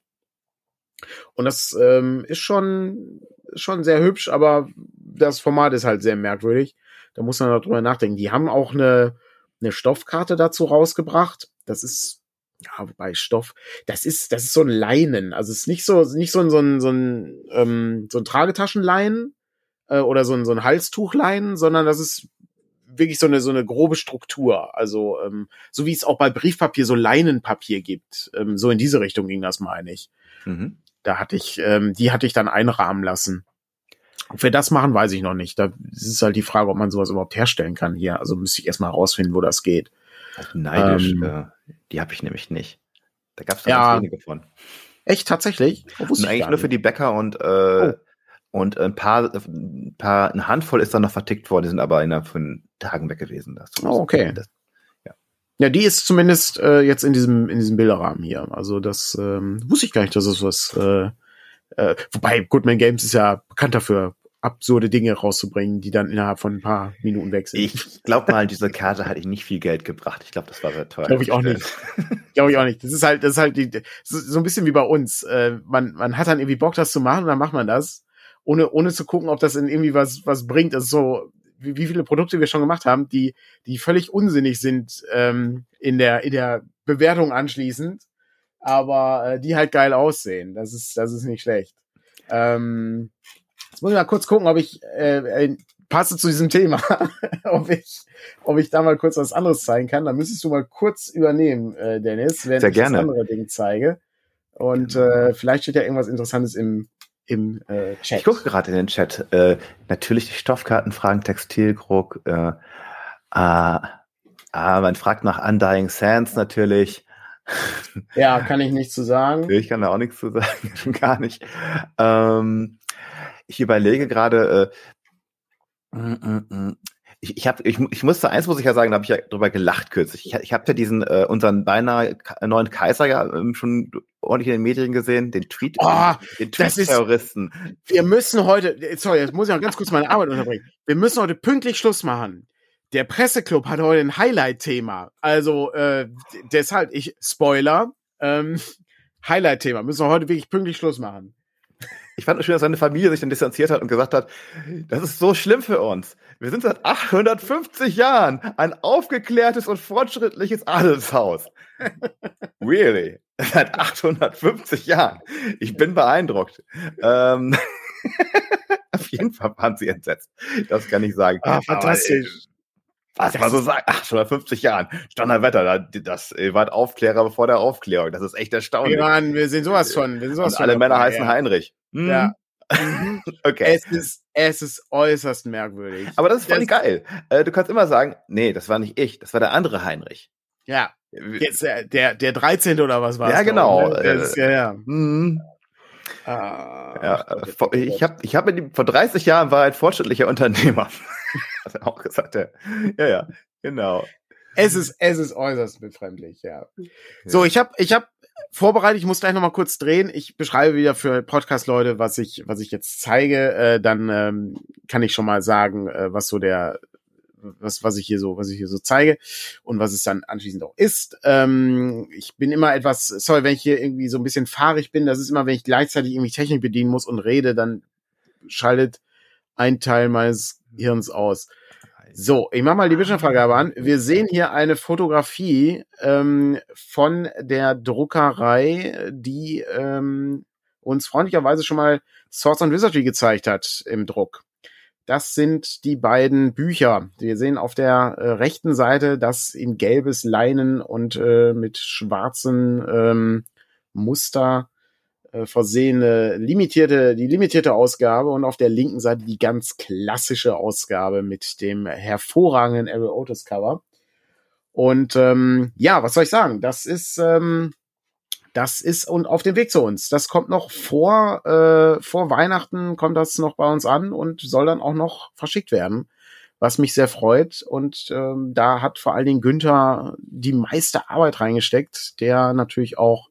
Und das ähm, ist schon schon sehr hübsch, aber das Format ist halt sehr merkwürdig. Da muss man darüber nachdenken. Die haben auch eine eine Stoffkarte dazu rausgebracht. Das ist ja, wobei Stoff, das ist, das ist so ein Leinen. Also es ist nicht so, nicht so ein, so ein, so ein, ähm, so ein Tragetaschenleinen äh, oder so ein, so ein Halstuchleinen, sondern das ist wirklich so eine, so eine grobe Struktur. Also, ähm, so wie es auch bei Briefpapier so Leinenpapier gibt. Ähm, so in diese Richtung ging das, meine ich. Mhm. Da hatte ich, ähm, die hatte ich dann einrahmen lassen. Ob wir das machen, weiß ich noch nicht. Da ist halt die Frage, ob man sowas überhaupt herstellen kann hier. Also müsste ich erstmal rausfinden, wo das geht.
Neidisch, ähm, äh, die habe ich nämlich nicht. Da gab es
ja, wenige von. Echt, tatsächlich?
eigentlich nur für die Bäcker und, äh, oh. und ein paar, ein paar, eine Handvoll ist dann noch vertickt worden, die sind aber innerhalb von Tagen weg gewesen. Das,
oh, okay. Das, ja. ja, die ist zumindest äh, jetzt in diesem, in diesem Bilderrahmen hier. Also das ähm, wusste ich gar nicht, dass es was äh, äh, wobei Goodman Games ist ja bekannt dafür, absurde Dinge rauszubringen, die dann innerhalb von ein paar Minuten weg sind.
Ich glaube mal, diese Karte hatte ich nicht viel Geld gebracht. Ich glaube, das war sehr teuer.
Glaube ich auch nicht. glaube ich auch nicht. Das ist halt, das ist halt die, so ein bisschen wie bei uns. Äh, man, man hat dann irgendwie Bock, das zu machen und dann macht man das, ohne, ohne zu gucken, ob das in irgendwie was, was bringt. Das ist so, wie, wie viele Produkte wir schon gemacht haben, die, die völlig unsinnig sind ähm, in der, in der Bewertung anschließend, aber äh, die halt geil aussehen. Das ist, das ist nicht schlecht. Ähm, jetzt muss ich mal kurz gucken, ob ich äh, äh, passe zu diesem Thema, (laughs) ob ich, ob ich da mal kurz was anderes zeigen kann. Da müsstest du mal kurz übernehmen, äh, Dennis, wenn
Sehr
ich
gerne.
das andere Ding zeige. Und äh, vielleicht steht ja irgendwas Interessantes im, im äh, Chat.
Ich gucke gerade in den Chat. Äh, natürlich die Stoffkartenfragen, Textilgruck. Äh, äh, Ah, man fragt nach Undying Sands natürlich.
Ja, kann ich nichts zu sagen.
Ich kann da auch nichts zu sagen, schon (laughs) gar nicht. Ähm, ich überlege gerade, äh, mm, mm, mm. ich, ich, hab, ich, ich musste eins muss ich ja sagen, da habe ich ja drüber gelacht kürzlich. Ich, ich habe ja diesen äh, unseren beinahe neuen Kaiser ja ähm, schon ordentlich in den Medien gesehen, den Tweet,
Oh,
den Tweet-Terroristen.
Wir müssen heute, sorry, jetzt muss ich noch ganz kurz meine Arbeit unterbrechen. Wir müssen heute pünktlich Schluss machen. Der Presseclub hat heute ein Highlight-Thema. Also äh, deshalb, ich Spoiler, ähm, Highlight-Thema. Müssen wir heute wirklich pünktlich Schluss machen.
Ich fand es schön, dass seine Familie sich dann distanziert hat und gesagt hat, das ist so schlimm für uns. Wir sind seit 850 Jahren ein aufgeklärtes und fortschrittliches Adelshaus. Really? (laughs) Seit 850 Jahren. Ich bin beeindruckt. Ähm, (laughs) auf jeden Fall waren sie entsetzt. Das kann ich sagen.
Ah, fantastisch.
Äh, was man so sagt, 850 Jahren. Donnerwetter, das, wart Aufklärer bevor der Aufklärung. Das ist echt erstaunlich.
Wir, waren, wir sind sowas von. Wir sind sowas
und alle Männer
dabei,
heißen
ja.
Heinrich. Hm,
Ja. Mhm. (laughs)
Okay.
es, ist, es ist äußerst merkwürdig.
Aber das ist voll
Das-
geil. Äh, du kannst immer sagen, nee, das war nicht ich, das war der andere Heinrich.
ja, jetzt der, der, der 13. oder was war
Ja, genau.
Ne? Das, ja, ja.
Hm,
Ah,
ja,
Gott,
äh, vor-
Gott,
ich habe ich hab mit ihm, vor 30 Jahren war er ein fortschrittlicher Unternehmer. (laughs) Hat er auch gesagt, ja. Ja, ja, genau.
Es ist, es ist äußerst befremdlich, ja. So, ich habe ich hab vorbereitet, ich muss gleich nochmal kurz drehen. Ich beschreibe wieder für Podcast-Leute, was ich, was ich jetzt zeige. Äh, dann ähm, kann ich schon mal sagen, äh, was so der, was, was ich hier so, was ich hier so zeige und was es dann anschließend auch ist. Ähm, ich bin immer etwas, sorry, wenn ich hier irgendwie so ein bisschen fahrig bin, das ist immer, wenn ich gleichzeitig irgendwie Technik bedienen muss und rede, dann schaltet ein Teil meines Hirns aus. So, ich mache mal die Bildschirmfreigabe an. Wir sehen hier eine Fotografie ähm, von der Druckerei, die ähm, uns freundlicherweise schon mal Swords and Wizardry gezeigt hat im Druck. Das sind die beiden Bücher. Wir sehen auf der äh, rechten Seite das in gelbes Leinen und äh, mit schwarzen ähm, Muster äh, versehene limitierte, die limitierte Ausgabe und auf der linken Seite die ganz klassische Ausgabe mit dem hervorragenden Ariel Otis Cover. Und ähm, ja, was soll ich sagen? Das ist ähm, das ist und auf dem Weg zu uns. Das kommt noch vor äh, vor Weihnachten kommt das noch bei uns an und soll dann auch noch verschickt werden, was mich sehr freut. Und ähm, da hat vor allen Dingen Günther die meiste Arbeit reingesteckt, der natürlich auch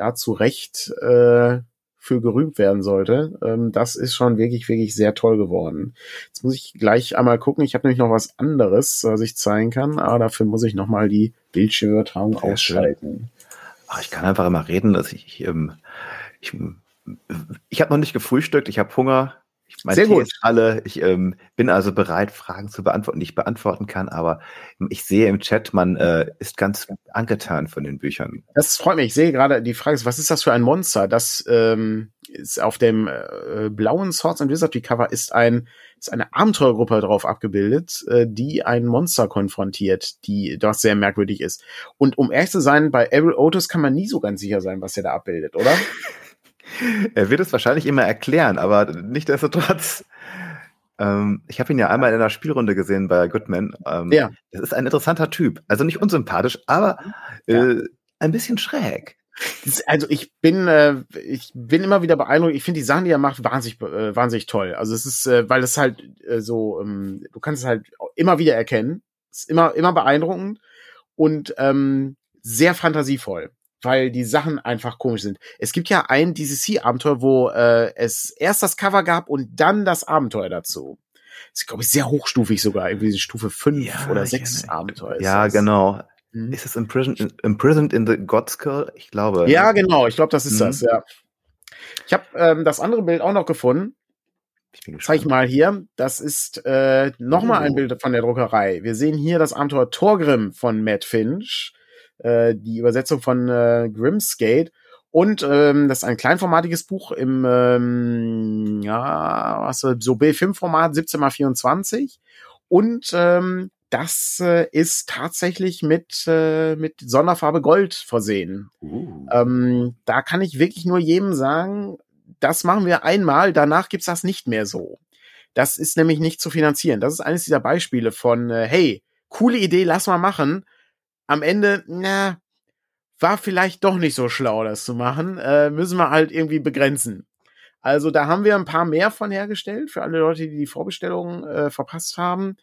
da zu Recht äh, für gerühmt werden sollte. Ähm, das ist schon wirklich, wirklich sehr toll geworden. Jetzt muss ich gleich einmal gucken. Ich habe nämlich noch was anderes, was ich zeigen kann, aber dafür muss ich noch mal die Bildschirmübertragung
Sehr
ausschalten.
Ach, ich kann einfach immer reden, dass ich, ich, ähm, ich, ich habe noch nicht gefrühstückt, ich habe Hunger. Ich, mein
Sehr
Tee
gut.
alle. Ich ähm, bin also bereit, Fragen zu beantworten, die ich beantworten kann. Aber ich sehe im Chat, man äh, ist ganz angetan von den Büchern.
Das freut mich. Ich sehe gerade, die Frage ist, was ist das für ein Monster? Das ähm, ist auf dem äh, blauen Swords and Wizardry Cover ist ein ist eine Abenteuergruppe drauf abgebildet, äh, die ein Monster konfrontiert, die das sehr merkwürdig ist. Und um ehrlich zu sein, bei Ariel Otis kann man nie so ganz sicher sein, was er da abbildet, oder? (laughs)
Er wird es wahrscheinlich immer erklären, aber nichtsdestotrotz. Ähm, ich habe ihn ja einmal in einer Spielrunde gesehen bei Goodman. Ähm,
Ja.
Das ist ein interessanter Typ. Also nicht unsympathisch, aber äh, ein bisschen schräg.
Also ich bin, äh, ich bin immer wieder beeindruckt. Ich finde die Sachen, die er macht, wahnsinnig, äh, wahnsinnig toll. Also es ist, äh, weil es halt äh, so, ähm, du kannst es halt immer wieder erkennen. Es ist immer, immer beeindruckend und ähm, sehr fantasievoll, weil die Sachen einfach komisch sind. Es gibt ja ein DCC-Abenteuer, wo äh, es erst das Cover gab und dann das Abenteuer dazu. Das ist, glaube ich, sehr hochstufig sogar. Irgendwie Stufe 5
Ja,
oder
ich
6
erinnere-
Abenteuer. ist
Ja,
das.
genau.
Mhm.
Ist es imprisoned, imprisoned in the Godskull? Ich glaube.
Ja, genau. Ich glaube, das ist
Mhm.
das, ja. Ich habe ähm, das andere Bild auch noch gefunden.
Ich bin
Zeig mal hier. Das ist äh, nochmal ein
Oh.
Bild von der Druckerei. Wir sehen hier das Abenteuer Torgrim von Matt Finch, äh, die Übersetzung von äh, Grimsgate. Und ähm, das ist ein kleinformatiges Buch im ähm, ja, was, so B5-Format, 17 mal 24. Und ähm, das äh, ist tatsächlich mit, äh, mit Sonderfarbe Gold versehen. Uh. Ähm, da kann ich wirklich nur jedem sagen, das machen wir einmal, danach gibt's das nicht mehr so. Das ist nämlich nicht zu finanzieren. Das ist eines dieser Beispiele von, äh, hey, coole Idee, lass mal machen. Am Ende, na, war vielleicht doch nicht so schlau, das zu machen. Äh, müssen wir halt irgendwie begrenzen. Also da haben wir ein paar mehr von hergestellt für alle Leute, die die Vorbestellungen äh, verpasst haben.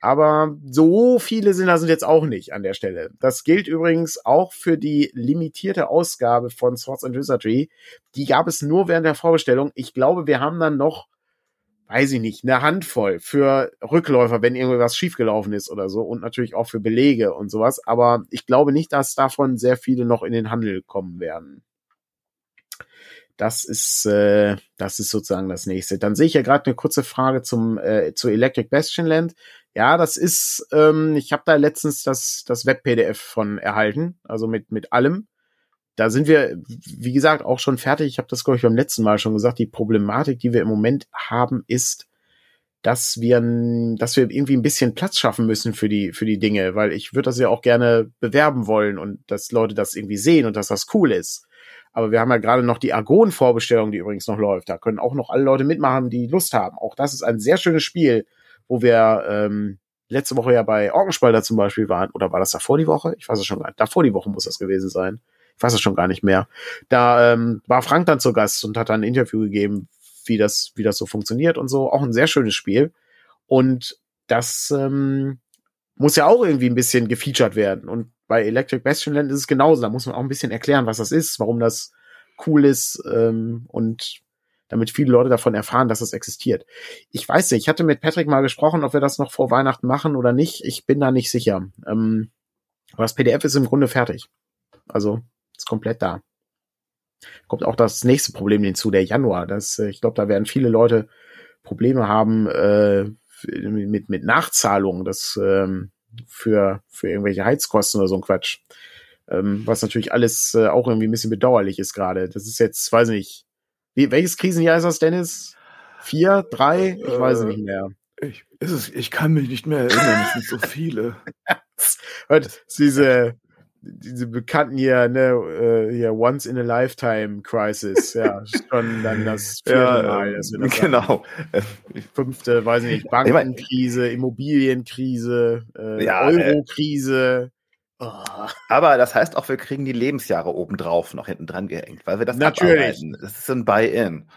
Aber so viele sind da sind jetzt auch nicht an der Stelle. Das gilt übrigens auch für die limitierte Ausgabe von Swords and Wizardry. Die gab es nur während der Vorbestellung. Ich glaube, wir haben dann noch, weiß ich nicht, eine Handvoll für Rückläufer, wenn irgendwas schiefgelaufen ist oder so. Und natürlich auch für Belege und sowas. Aber ich glaube nicht, dass davon sehr viele noch in den Handel kommen werden. Das ist, äh, das ist sozusagen das nächste. Dann sehe ich ja gerade eine kurze Frage zum äh, zu Electric Bastion Land. Ja, das ist, ähm, ich habe da letztens das, das Web-PDF von erhalten, also mit, mit allem. Da sind wir, wie gesagt, auch schon fertig. Ich habe das, glaube ich, beim letzten Mal schon gesagt. Die Problematik, die wir im Moment haben, ist, dass wir, dass wir irgendwie ein bisschen Platz schaffen müssen für die, für die Dinge, weil ich würde das ja auch gerne bewerben wollen und dass Leute das irgendwie sehen und dass das cool ist. Aber wir haben ja gerade noch die Argon-Vorbestellung, die übrigens noch läuft. Da können auch noch alle Leute mitmachen, die Lust haben. Auch das ist ein sehr schönes Spiel wo wir ähm, letzte Woche ja bei Orgenspalter zum Beispiel waren, oder war das davor die Woche? Ich weiß es schon gar nicht. Davor die Woche muss das gewesen sein. Ich weiß es schon gar nicht mehr. Da ähm, war Frank dann zu Gast und hat dann ein Interview gegeben, wie das, wie das so funktioniert und so. Auch ein sehr schönes Spiel. Und das ähm, muss ja auch irgendwie ein bisschen gefeatured werden. Und bei Electric Bastion Land ist es genauso. Da muss man auch ein bisschen erklären, was das ist, warum das cool ist ähm, und damit viele Leute davon erfahren, dass es existiert. Ich weiß nicht, ich hatte mit Patrick mal gesprochen, ob wir das noch vor Weihnachten machen oder nicht. Ich bin da nicht sicher. Ähm, aber das PDF ist im Grunde fertig. Also ist komplett da. Kommt auch das nächste Problem hinzu, der Januar. Das, äh, ich glaube, da werden viele Leute Probleme haben äh, mit, mit Nachzahlungen, das ähm, für, für irgendwelche Heizkosten oder so ein Quatsch. Ähm, was natürlich alles äh, auch irgendwie ein bisschen bedauerlich ist gerade. Das ist jetzt, weiß nicht, wie, welches Krisenjahr ist das, Dennis? Vier, drei? Ich weiß es äh, nicht mehr.
Ich, ist es, ich kann mich nicht mehr erinnern, es sind so viele. (laughs)
Hört, diese, diese bekannten hier, ne, uh, hier Once in a Lifetime Crisis, ja, (laughs) schon dann das vierte ja, Mal. Das
das genau.
Fünfte, weiß ich nicht, Bankenkrise, Immobilienkrise, äh, ja, äh, Eurokrise.
Oh. Aber das heißt auch, wir kriegen die Lebensjahre obendrauf noch hinten dran gehängt, weil wir das
natürlich.
abarbeiten. Das ist ein Buy-in.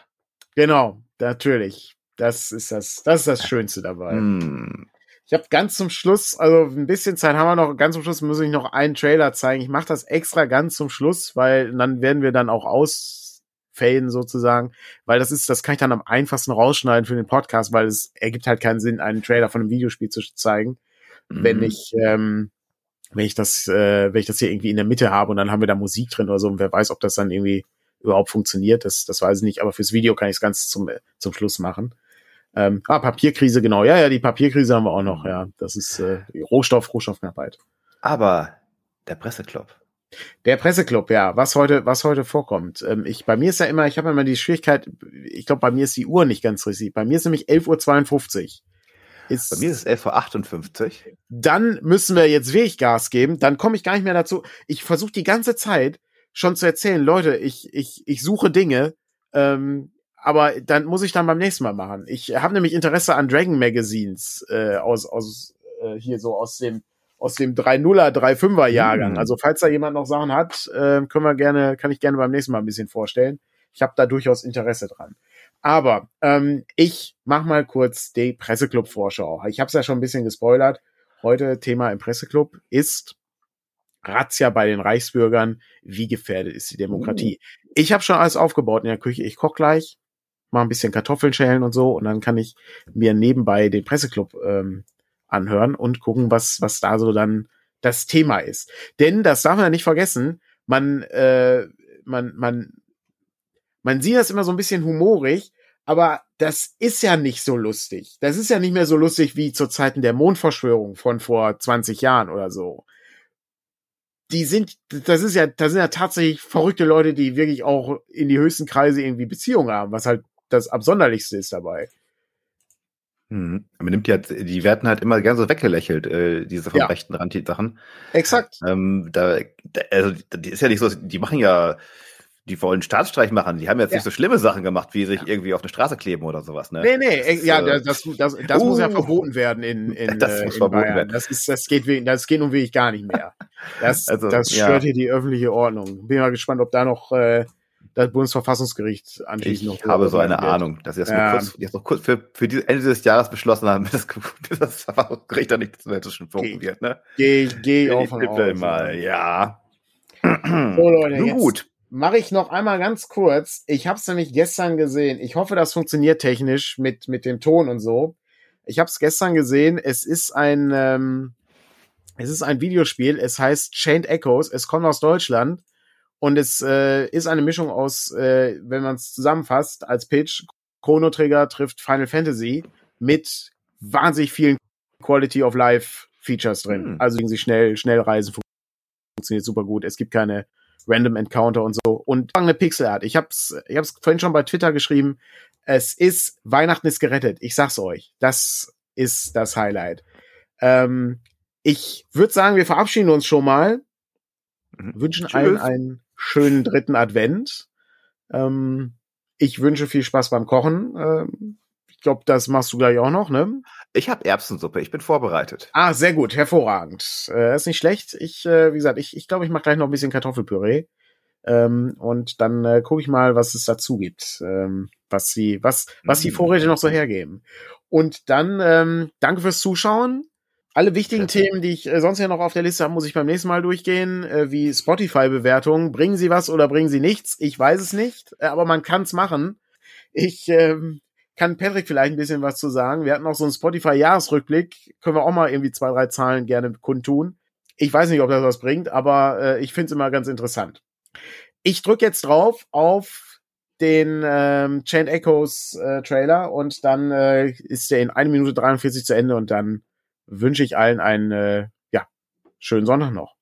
Genau, natürlich. Das ist das, das ist das Schönste dabei. Mm. Ich habe ganz zum Schluss, also ein bisschen Zeit haben wir noch, ganz zum Schluss muss ich noch einen Trailer zeigen. Ich mache das extra ganz zum Schluss, weil dann werden wir dann auch ausfaden sozusagen, weil das ist, das kann ich dann am einfachsten rausschneiden für den Podcast, weil es ergibt halt keinen Sinn, einen Trailer von einem Videospiel zu zeigen, mm. wenn ich ähm, wenn ich das, äh, wenn ich das hier irgendwie in der Mitte habe und dann haben wir da Musik drin oder so und wer weiß, ob das dann irgendwie überhaupt funktioniert, das, das weiß ich nicht, aber fürs Video kann ich es ganz zum, zum Schluss machen. Ähm, ah, Papierkrise, genau. Ja, ja, die Papierkrise haben wir auch noch, ja. Das ist äh, Rohstoff, Rohstoffknappheit.
Aber der Presseclub.
Der Presseclub, ja, was heute, was heute vorkommt. Ähm, ich, bei mir ist ja immer, ich habe immer die Schwierigkeit, ich glaube, bei mir ist die Uhr nicht ganz richtig. Bei mir ist nämlich 11.52 Uhr.
Ist, Bei mir ist es 11.58 Uhr.
Dann müssen wir jetzt wirklich Gas geben. Dann komme ich gar nicht mehr dazu. Ich versuche die ganze Zeit schon zu erzählen, Leute, ich, ich, ich suche Dinge, ähm, aber dann muss ich dann beim nächsten Mal machen. Ich habe nämlich Interesse an Dragon Magazines äh, aus, aus äh, hier so aus dem aus dem 3.0er, 3.5er Jahrgang. Mhm. Also falls da jemand noch Sachen hat, äh, können wir gerne, kann ich gerne beim nächsten Mal ein bisschen vorstellen. Ich habe da durchaus Interesse dran. Aber ähm, ich mach mal kurz die Presseclub-Vorschau. Ich habe es ja schon ein bisschen gespoilert. Heute Thema im Presseclub ist Razzia bei den Reichsbürgern. Wie gefährdet ist die Demokratie? Uh. Ich habe schon alles aufgebaut in der Küche. Ich koch gleich, mal ein bisschen Kartoffeln schälen und so und dann kann ich mir nebenbei den Presseclub ähm, anhören und gucken, was was da so dann das Thema ist. Denn das darf man ja nicht vergessen. Man äh, man man man sieht das immer so ein bisschen humorig, aber das ist ja nicht so lustig. Das ist ja nicht mehr so lustig wie zu Zeiten der Mondverschwörung von vor 20 Jahren oder so. die sind, das ist ja, das sind ja tatsächlich verrückte Leute, die wirklich auch in die höchsten Kreise irgendwie Beziehungen haben, was halt das Absonderlichste ist dabei.
Mhm. Man nimmt ja, die werden halt immer gerne so weggelächelt, äh, diese vom ja. rechten Rand, die Sachen.
Exakt.
Ähm, da, da, also, die ist ja nicht so, die machen ja, die wollen Staatsstreich machen. Die haben jetzt ja. nicht so schlimme Sachen gemacht, wie sich ja. irgendwie auf eine Straße kleben oder sowas. Ne?
Nee, nee, das, ja, äh, das, das, das uh, muss ja uh. verboten werden in, (laughs) in,
das
äh,
muss in verboten
Bayern.
Werden.
Das, ist, das, geht, das geht nun wirklich gar nicht mehr. (laughs) Das, also, das stört ja. hier die öffentliche Ordnung. Bin mal gespannt, ob da noch äh, das Bundesverfassungsgericht
anschließend noch. Ich habe so eine. Ahnung, dass sie das ja. kurz, jetzt noch kurz für, für die Ende des Jahres beschlossen haben, (laughs) dass das Verfassungsgericht da nicht zwischen Funken wird, ne?
Geh, geh
aus. mal, ja.
So, Leute, (clears throat) Nun gut. Mache ich noch einmal ganz kurz. Ich habe es nämlich gestern gesehen. Ich hoffe, das funktioniert technisch mit, mit dem Ton und so. Ich habe es gestern gesehen. Es ist ein, ähm, es ist ein Videospiel. Es heißt Chained Echoes. Es kommt aus Deutschland. Und es äh, ist eine Mischung aus, äh, wenn man es zusammenfasst, als Pitch, Chrono Trigger trifft Final Fantasy mit wahnsinnig vielen Quality of Life Features drin. Hm. Also sie schnell, schnell reisen funktioniert super gut. Es gibt keine Random Encounter und so. Und eine Pixelart. Ich hab's, ich hab's vorhin schon bei Twitter geschrieben. Es ist, Weihnachten ist gerettet. Ich sag's euch. Das ist das Highlight. Ähm, ich würde sagen, wir verabschieden uns schon mal. Mhm. Wünschen Tschüss. allen einen schönen dritten Advent. Ähm, ich wünsche viel Spaß beim Kochen. Ähm, ich glaube, das machst du gleich auch noch, ne?
Ich habe Erbsensuppe, ich bin vorbereitet.
Ah, sehr gut, hervorragend. Äh, ist nicht schlecht. Ich, äh, wie gesagt, ich, ich glaube, ich mache gleich noch ein bisschen Kartoffelpüree. Ähm, und dann äh, gucke ich mal, was es dazu gibt, ähm, was sie, was, was die mm. Vorräte noch so hergeben. Und dann ähm, danke fürs Zuschauen. Alle wichtigen Themen, die ich äh, sonst ja noch auf der Liste habe, muss ich beim nächsten Mal durchgehen, äh, wie Spotify-Bewertungen. Bringen sie was oder bringen sie nichts? Ich weiß es nicht, äh, aber man kann es machen. Ich ähm, kann Patrick vielleicht ein bisschen was zu sagen. Wir hatten auch so einen Spotify-Jahresrückblick. Können wir auch mal irgendwie zwei, drei Zahlen gerne kundtun. Ich weiß nicht, ob das was bringt, aber äh, ich finde es immer ganz interessant. Ich drücke jetzt drauf auf den ähm, Chain Echoes äh, Trailer und dann äh, ist der in 1 Minute 43 zu Ende und dann wünsche ich allen einen äh, ja, schönen Sonntag noch.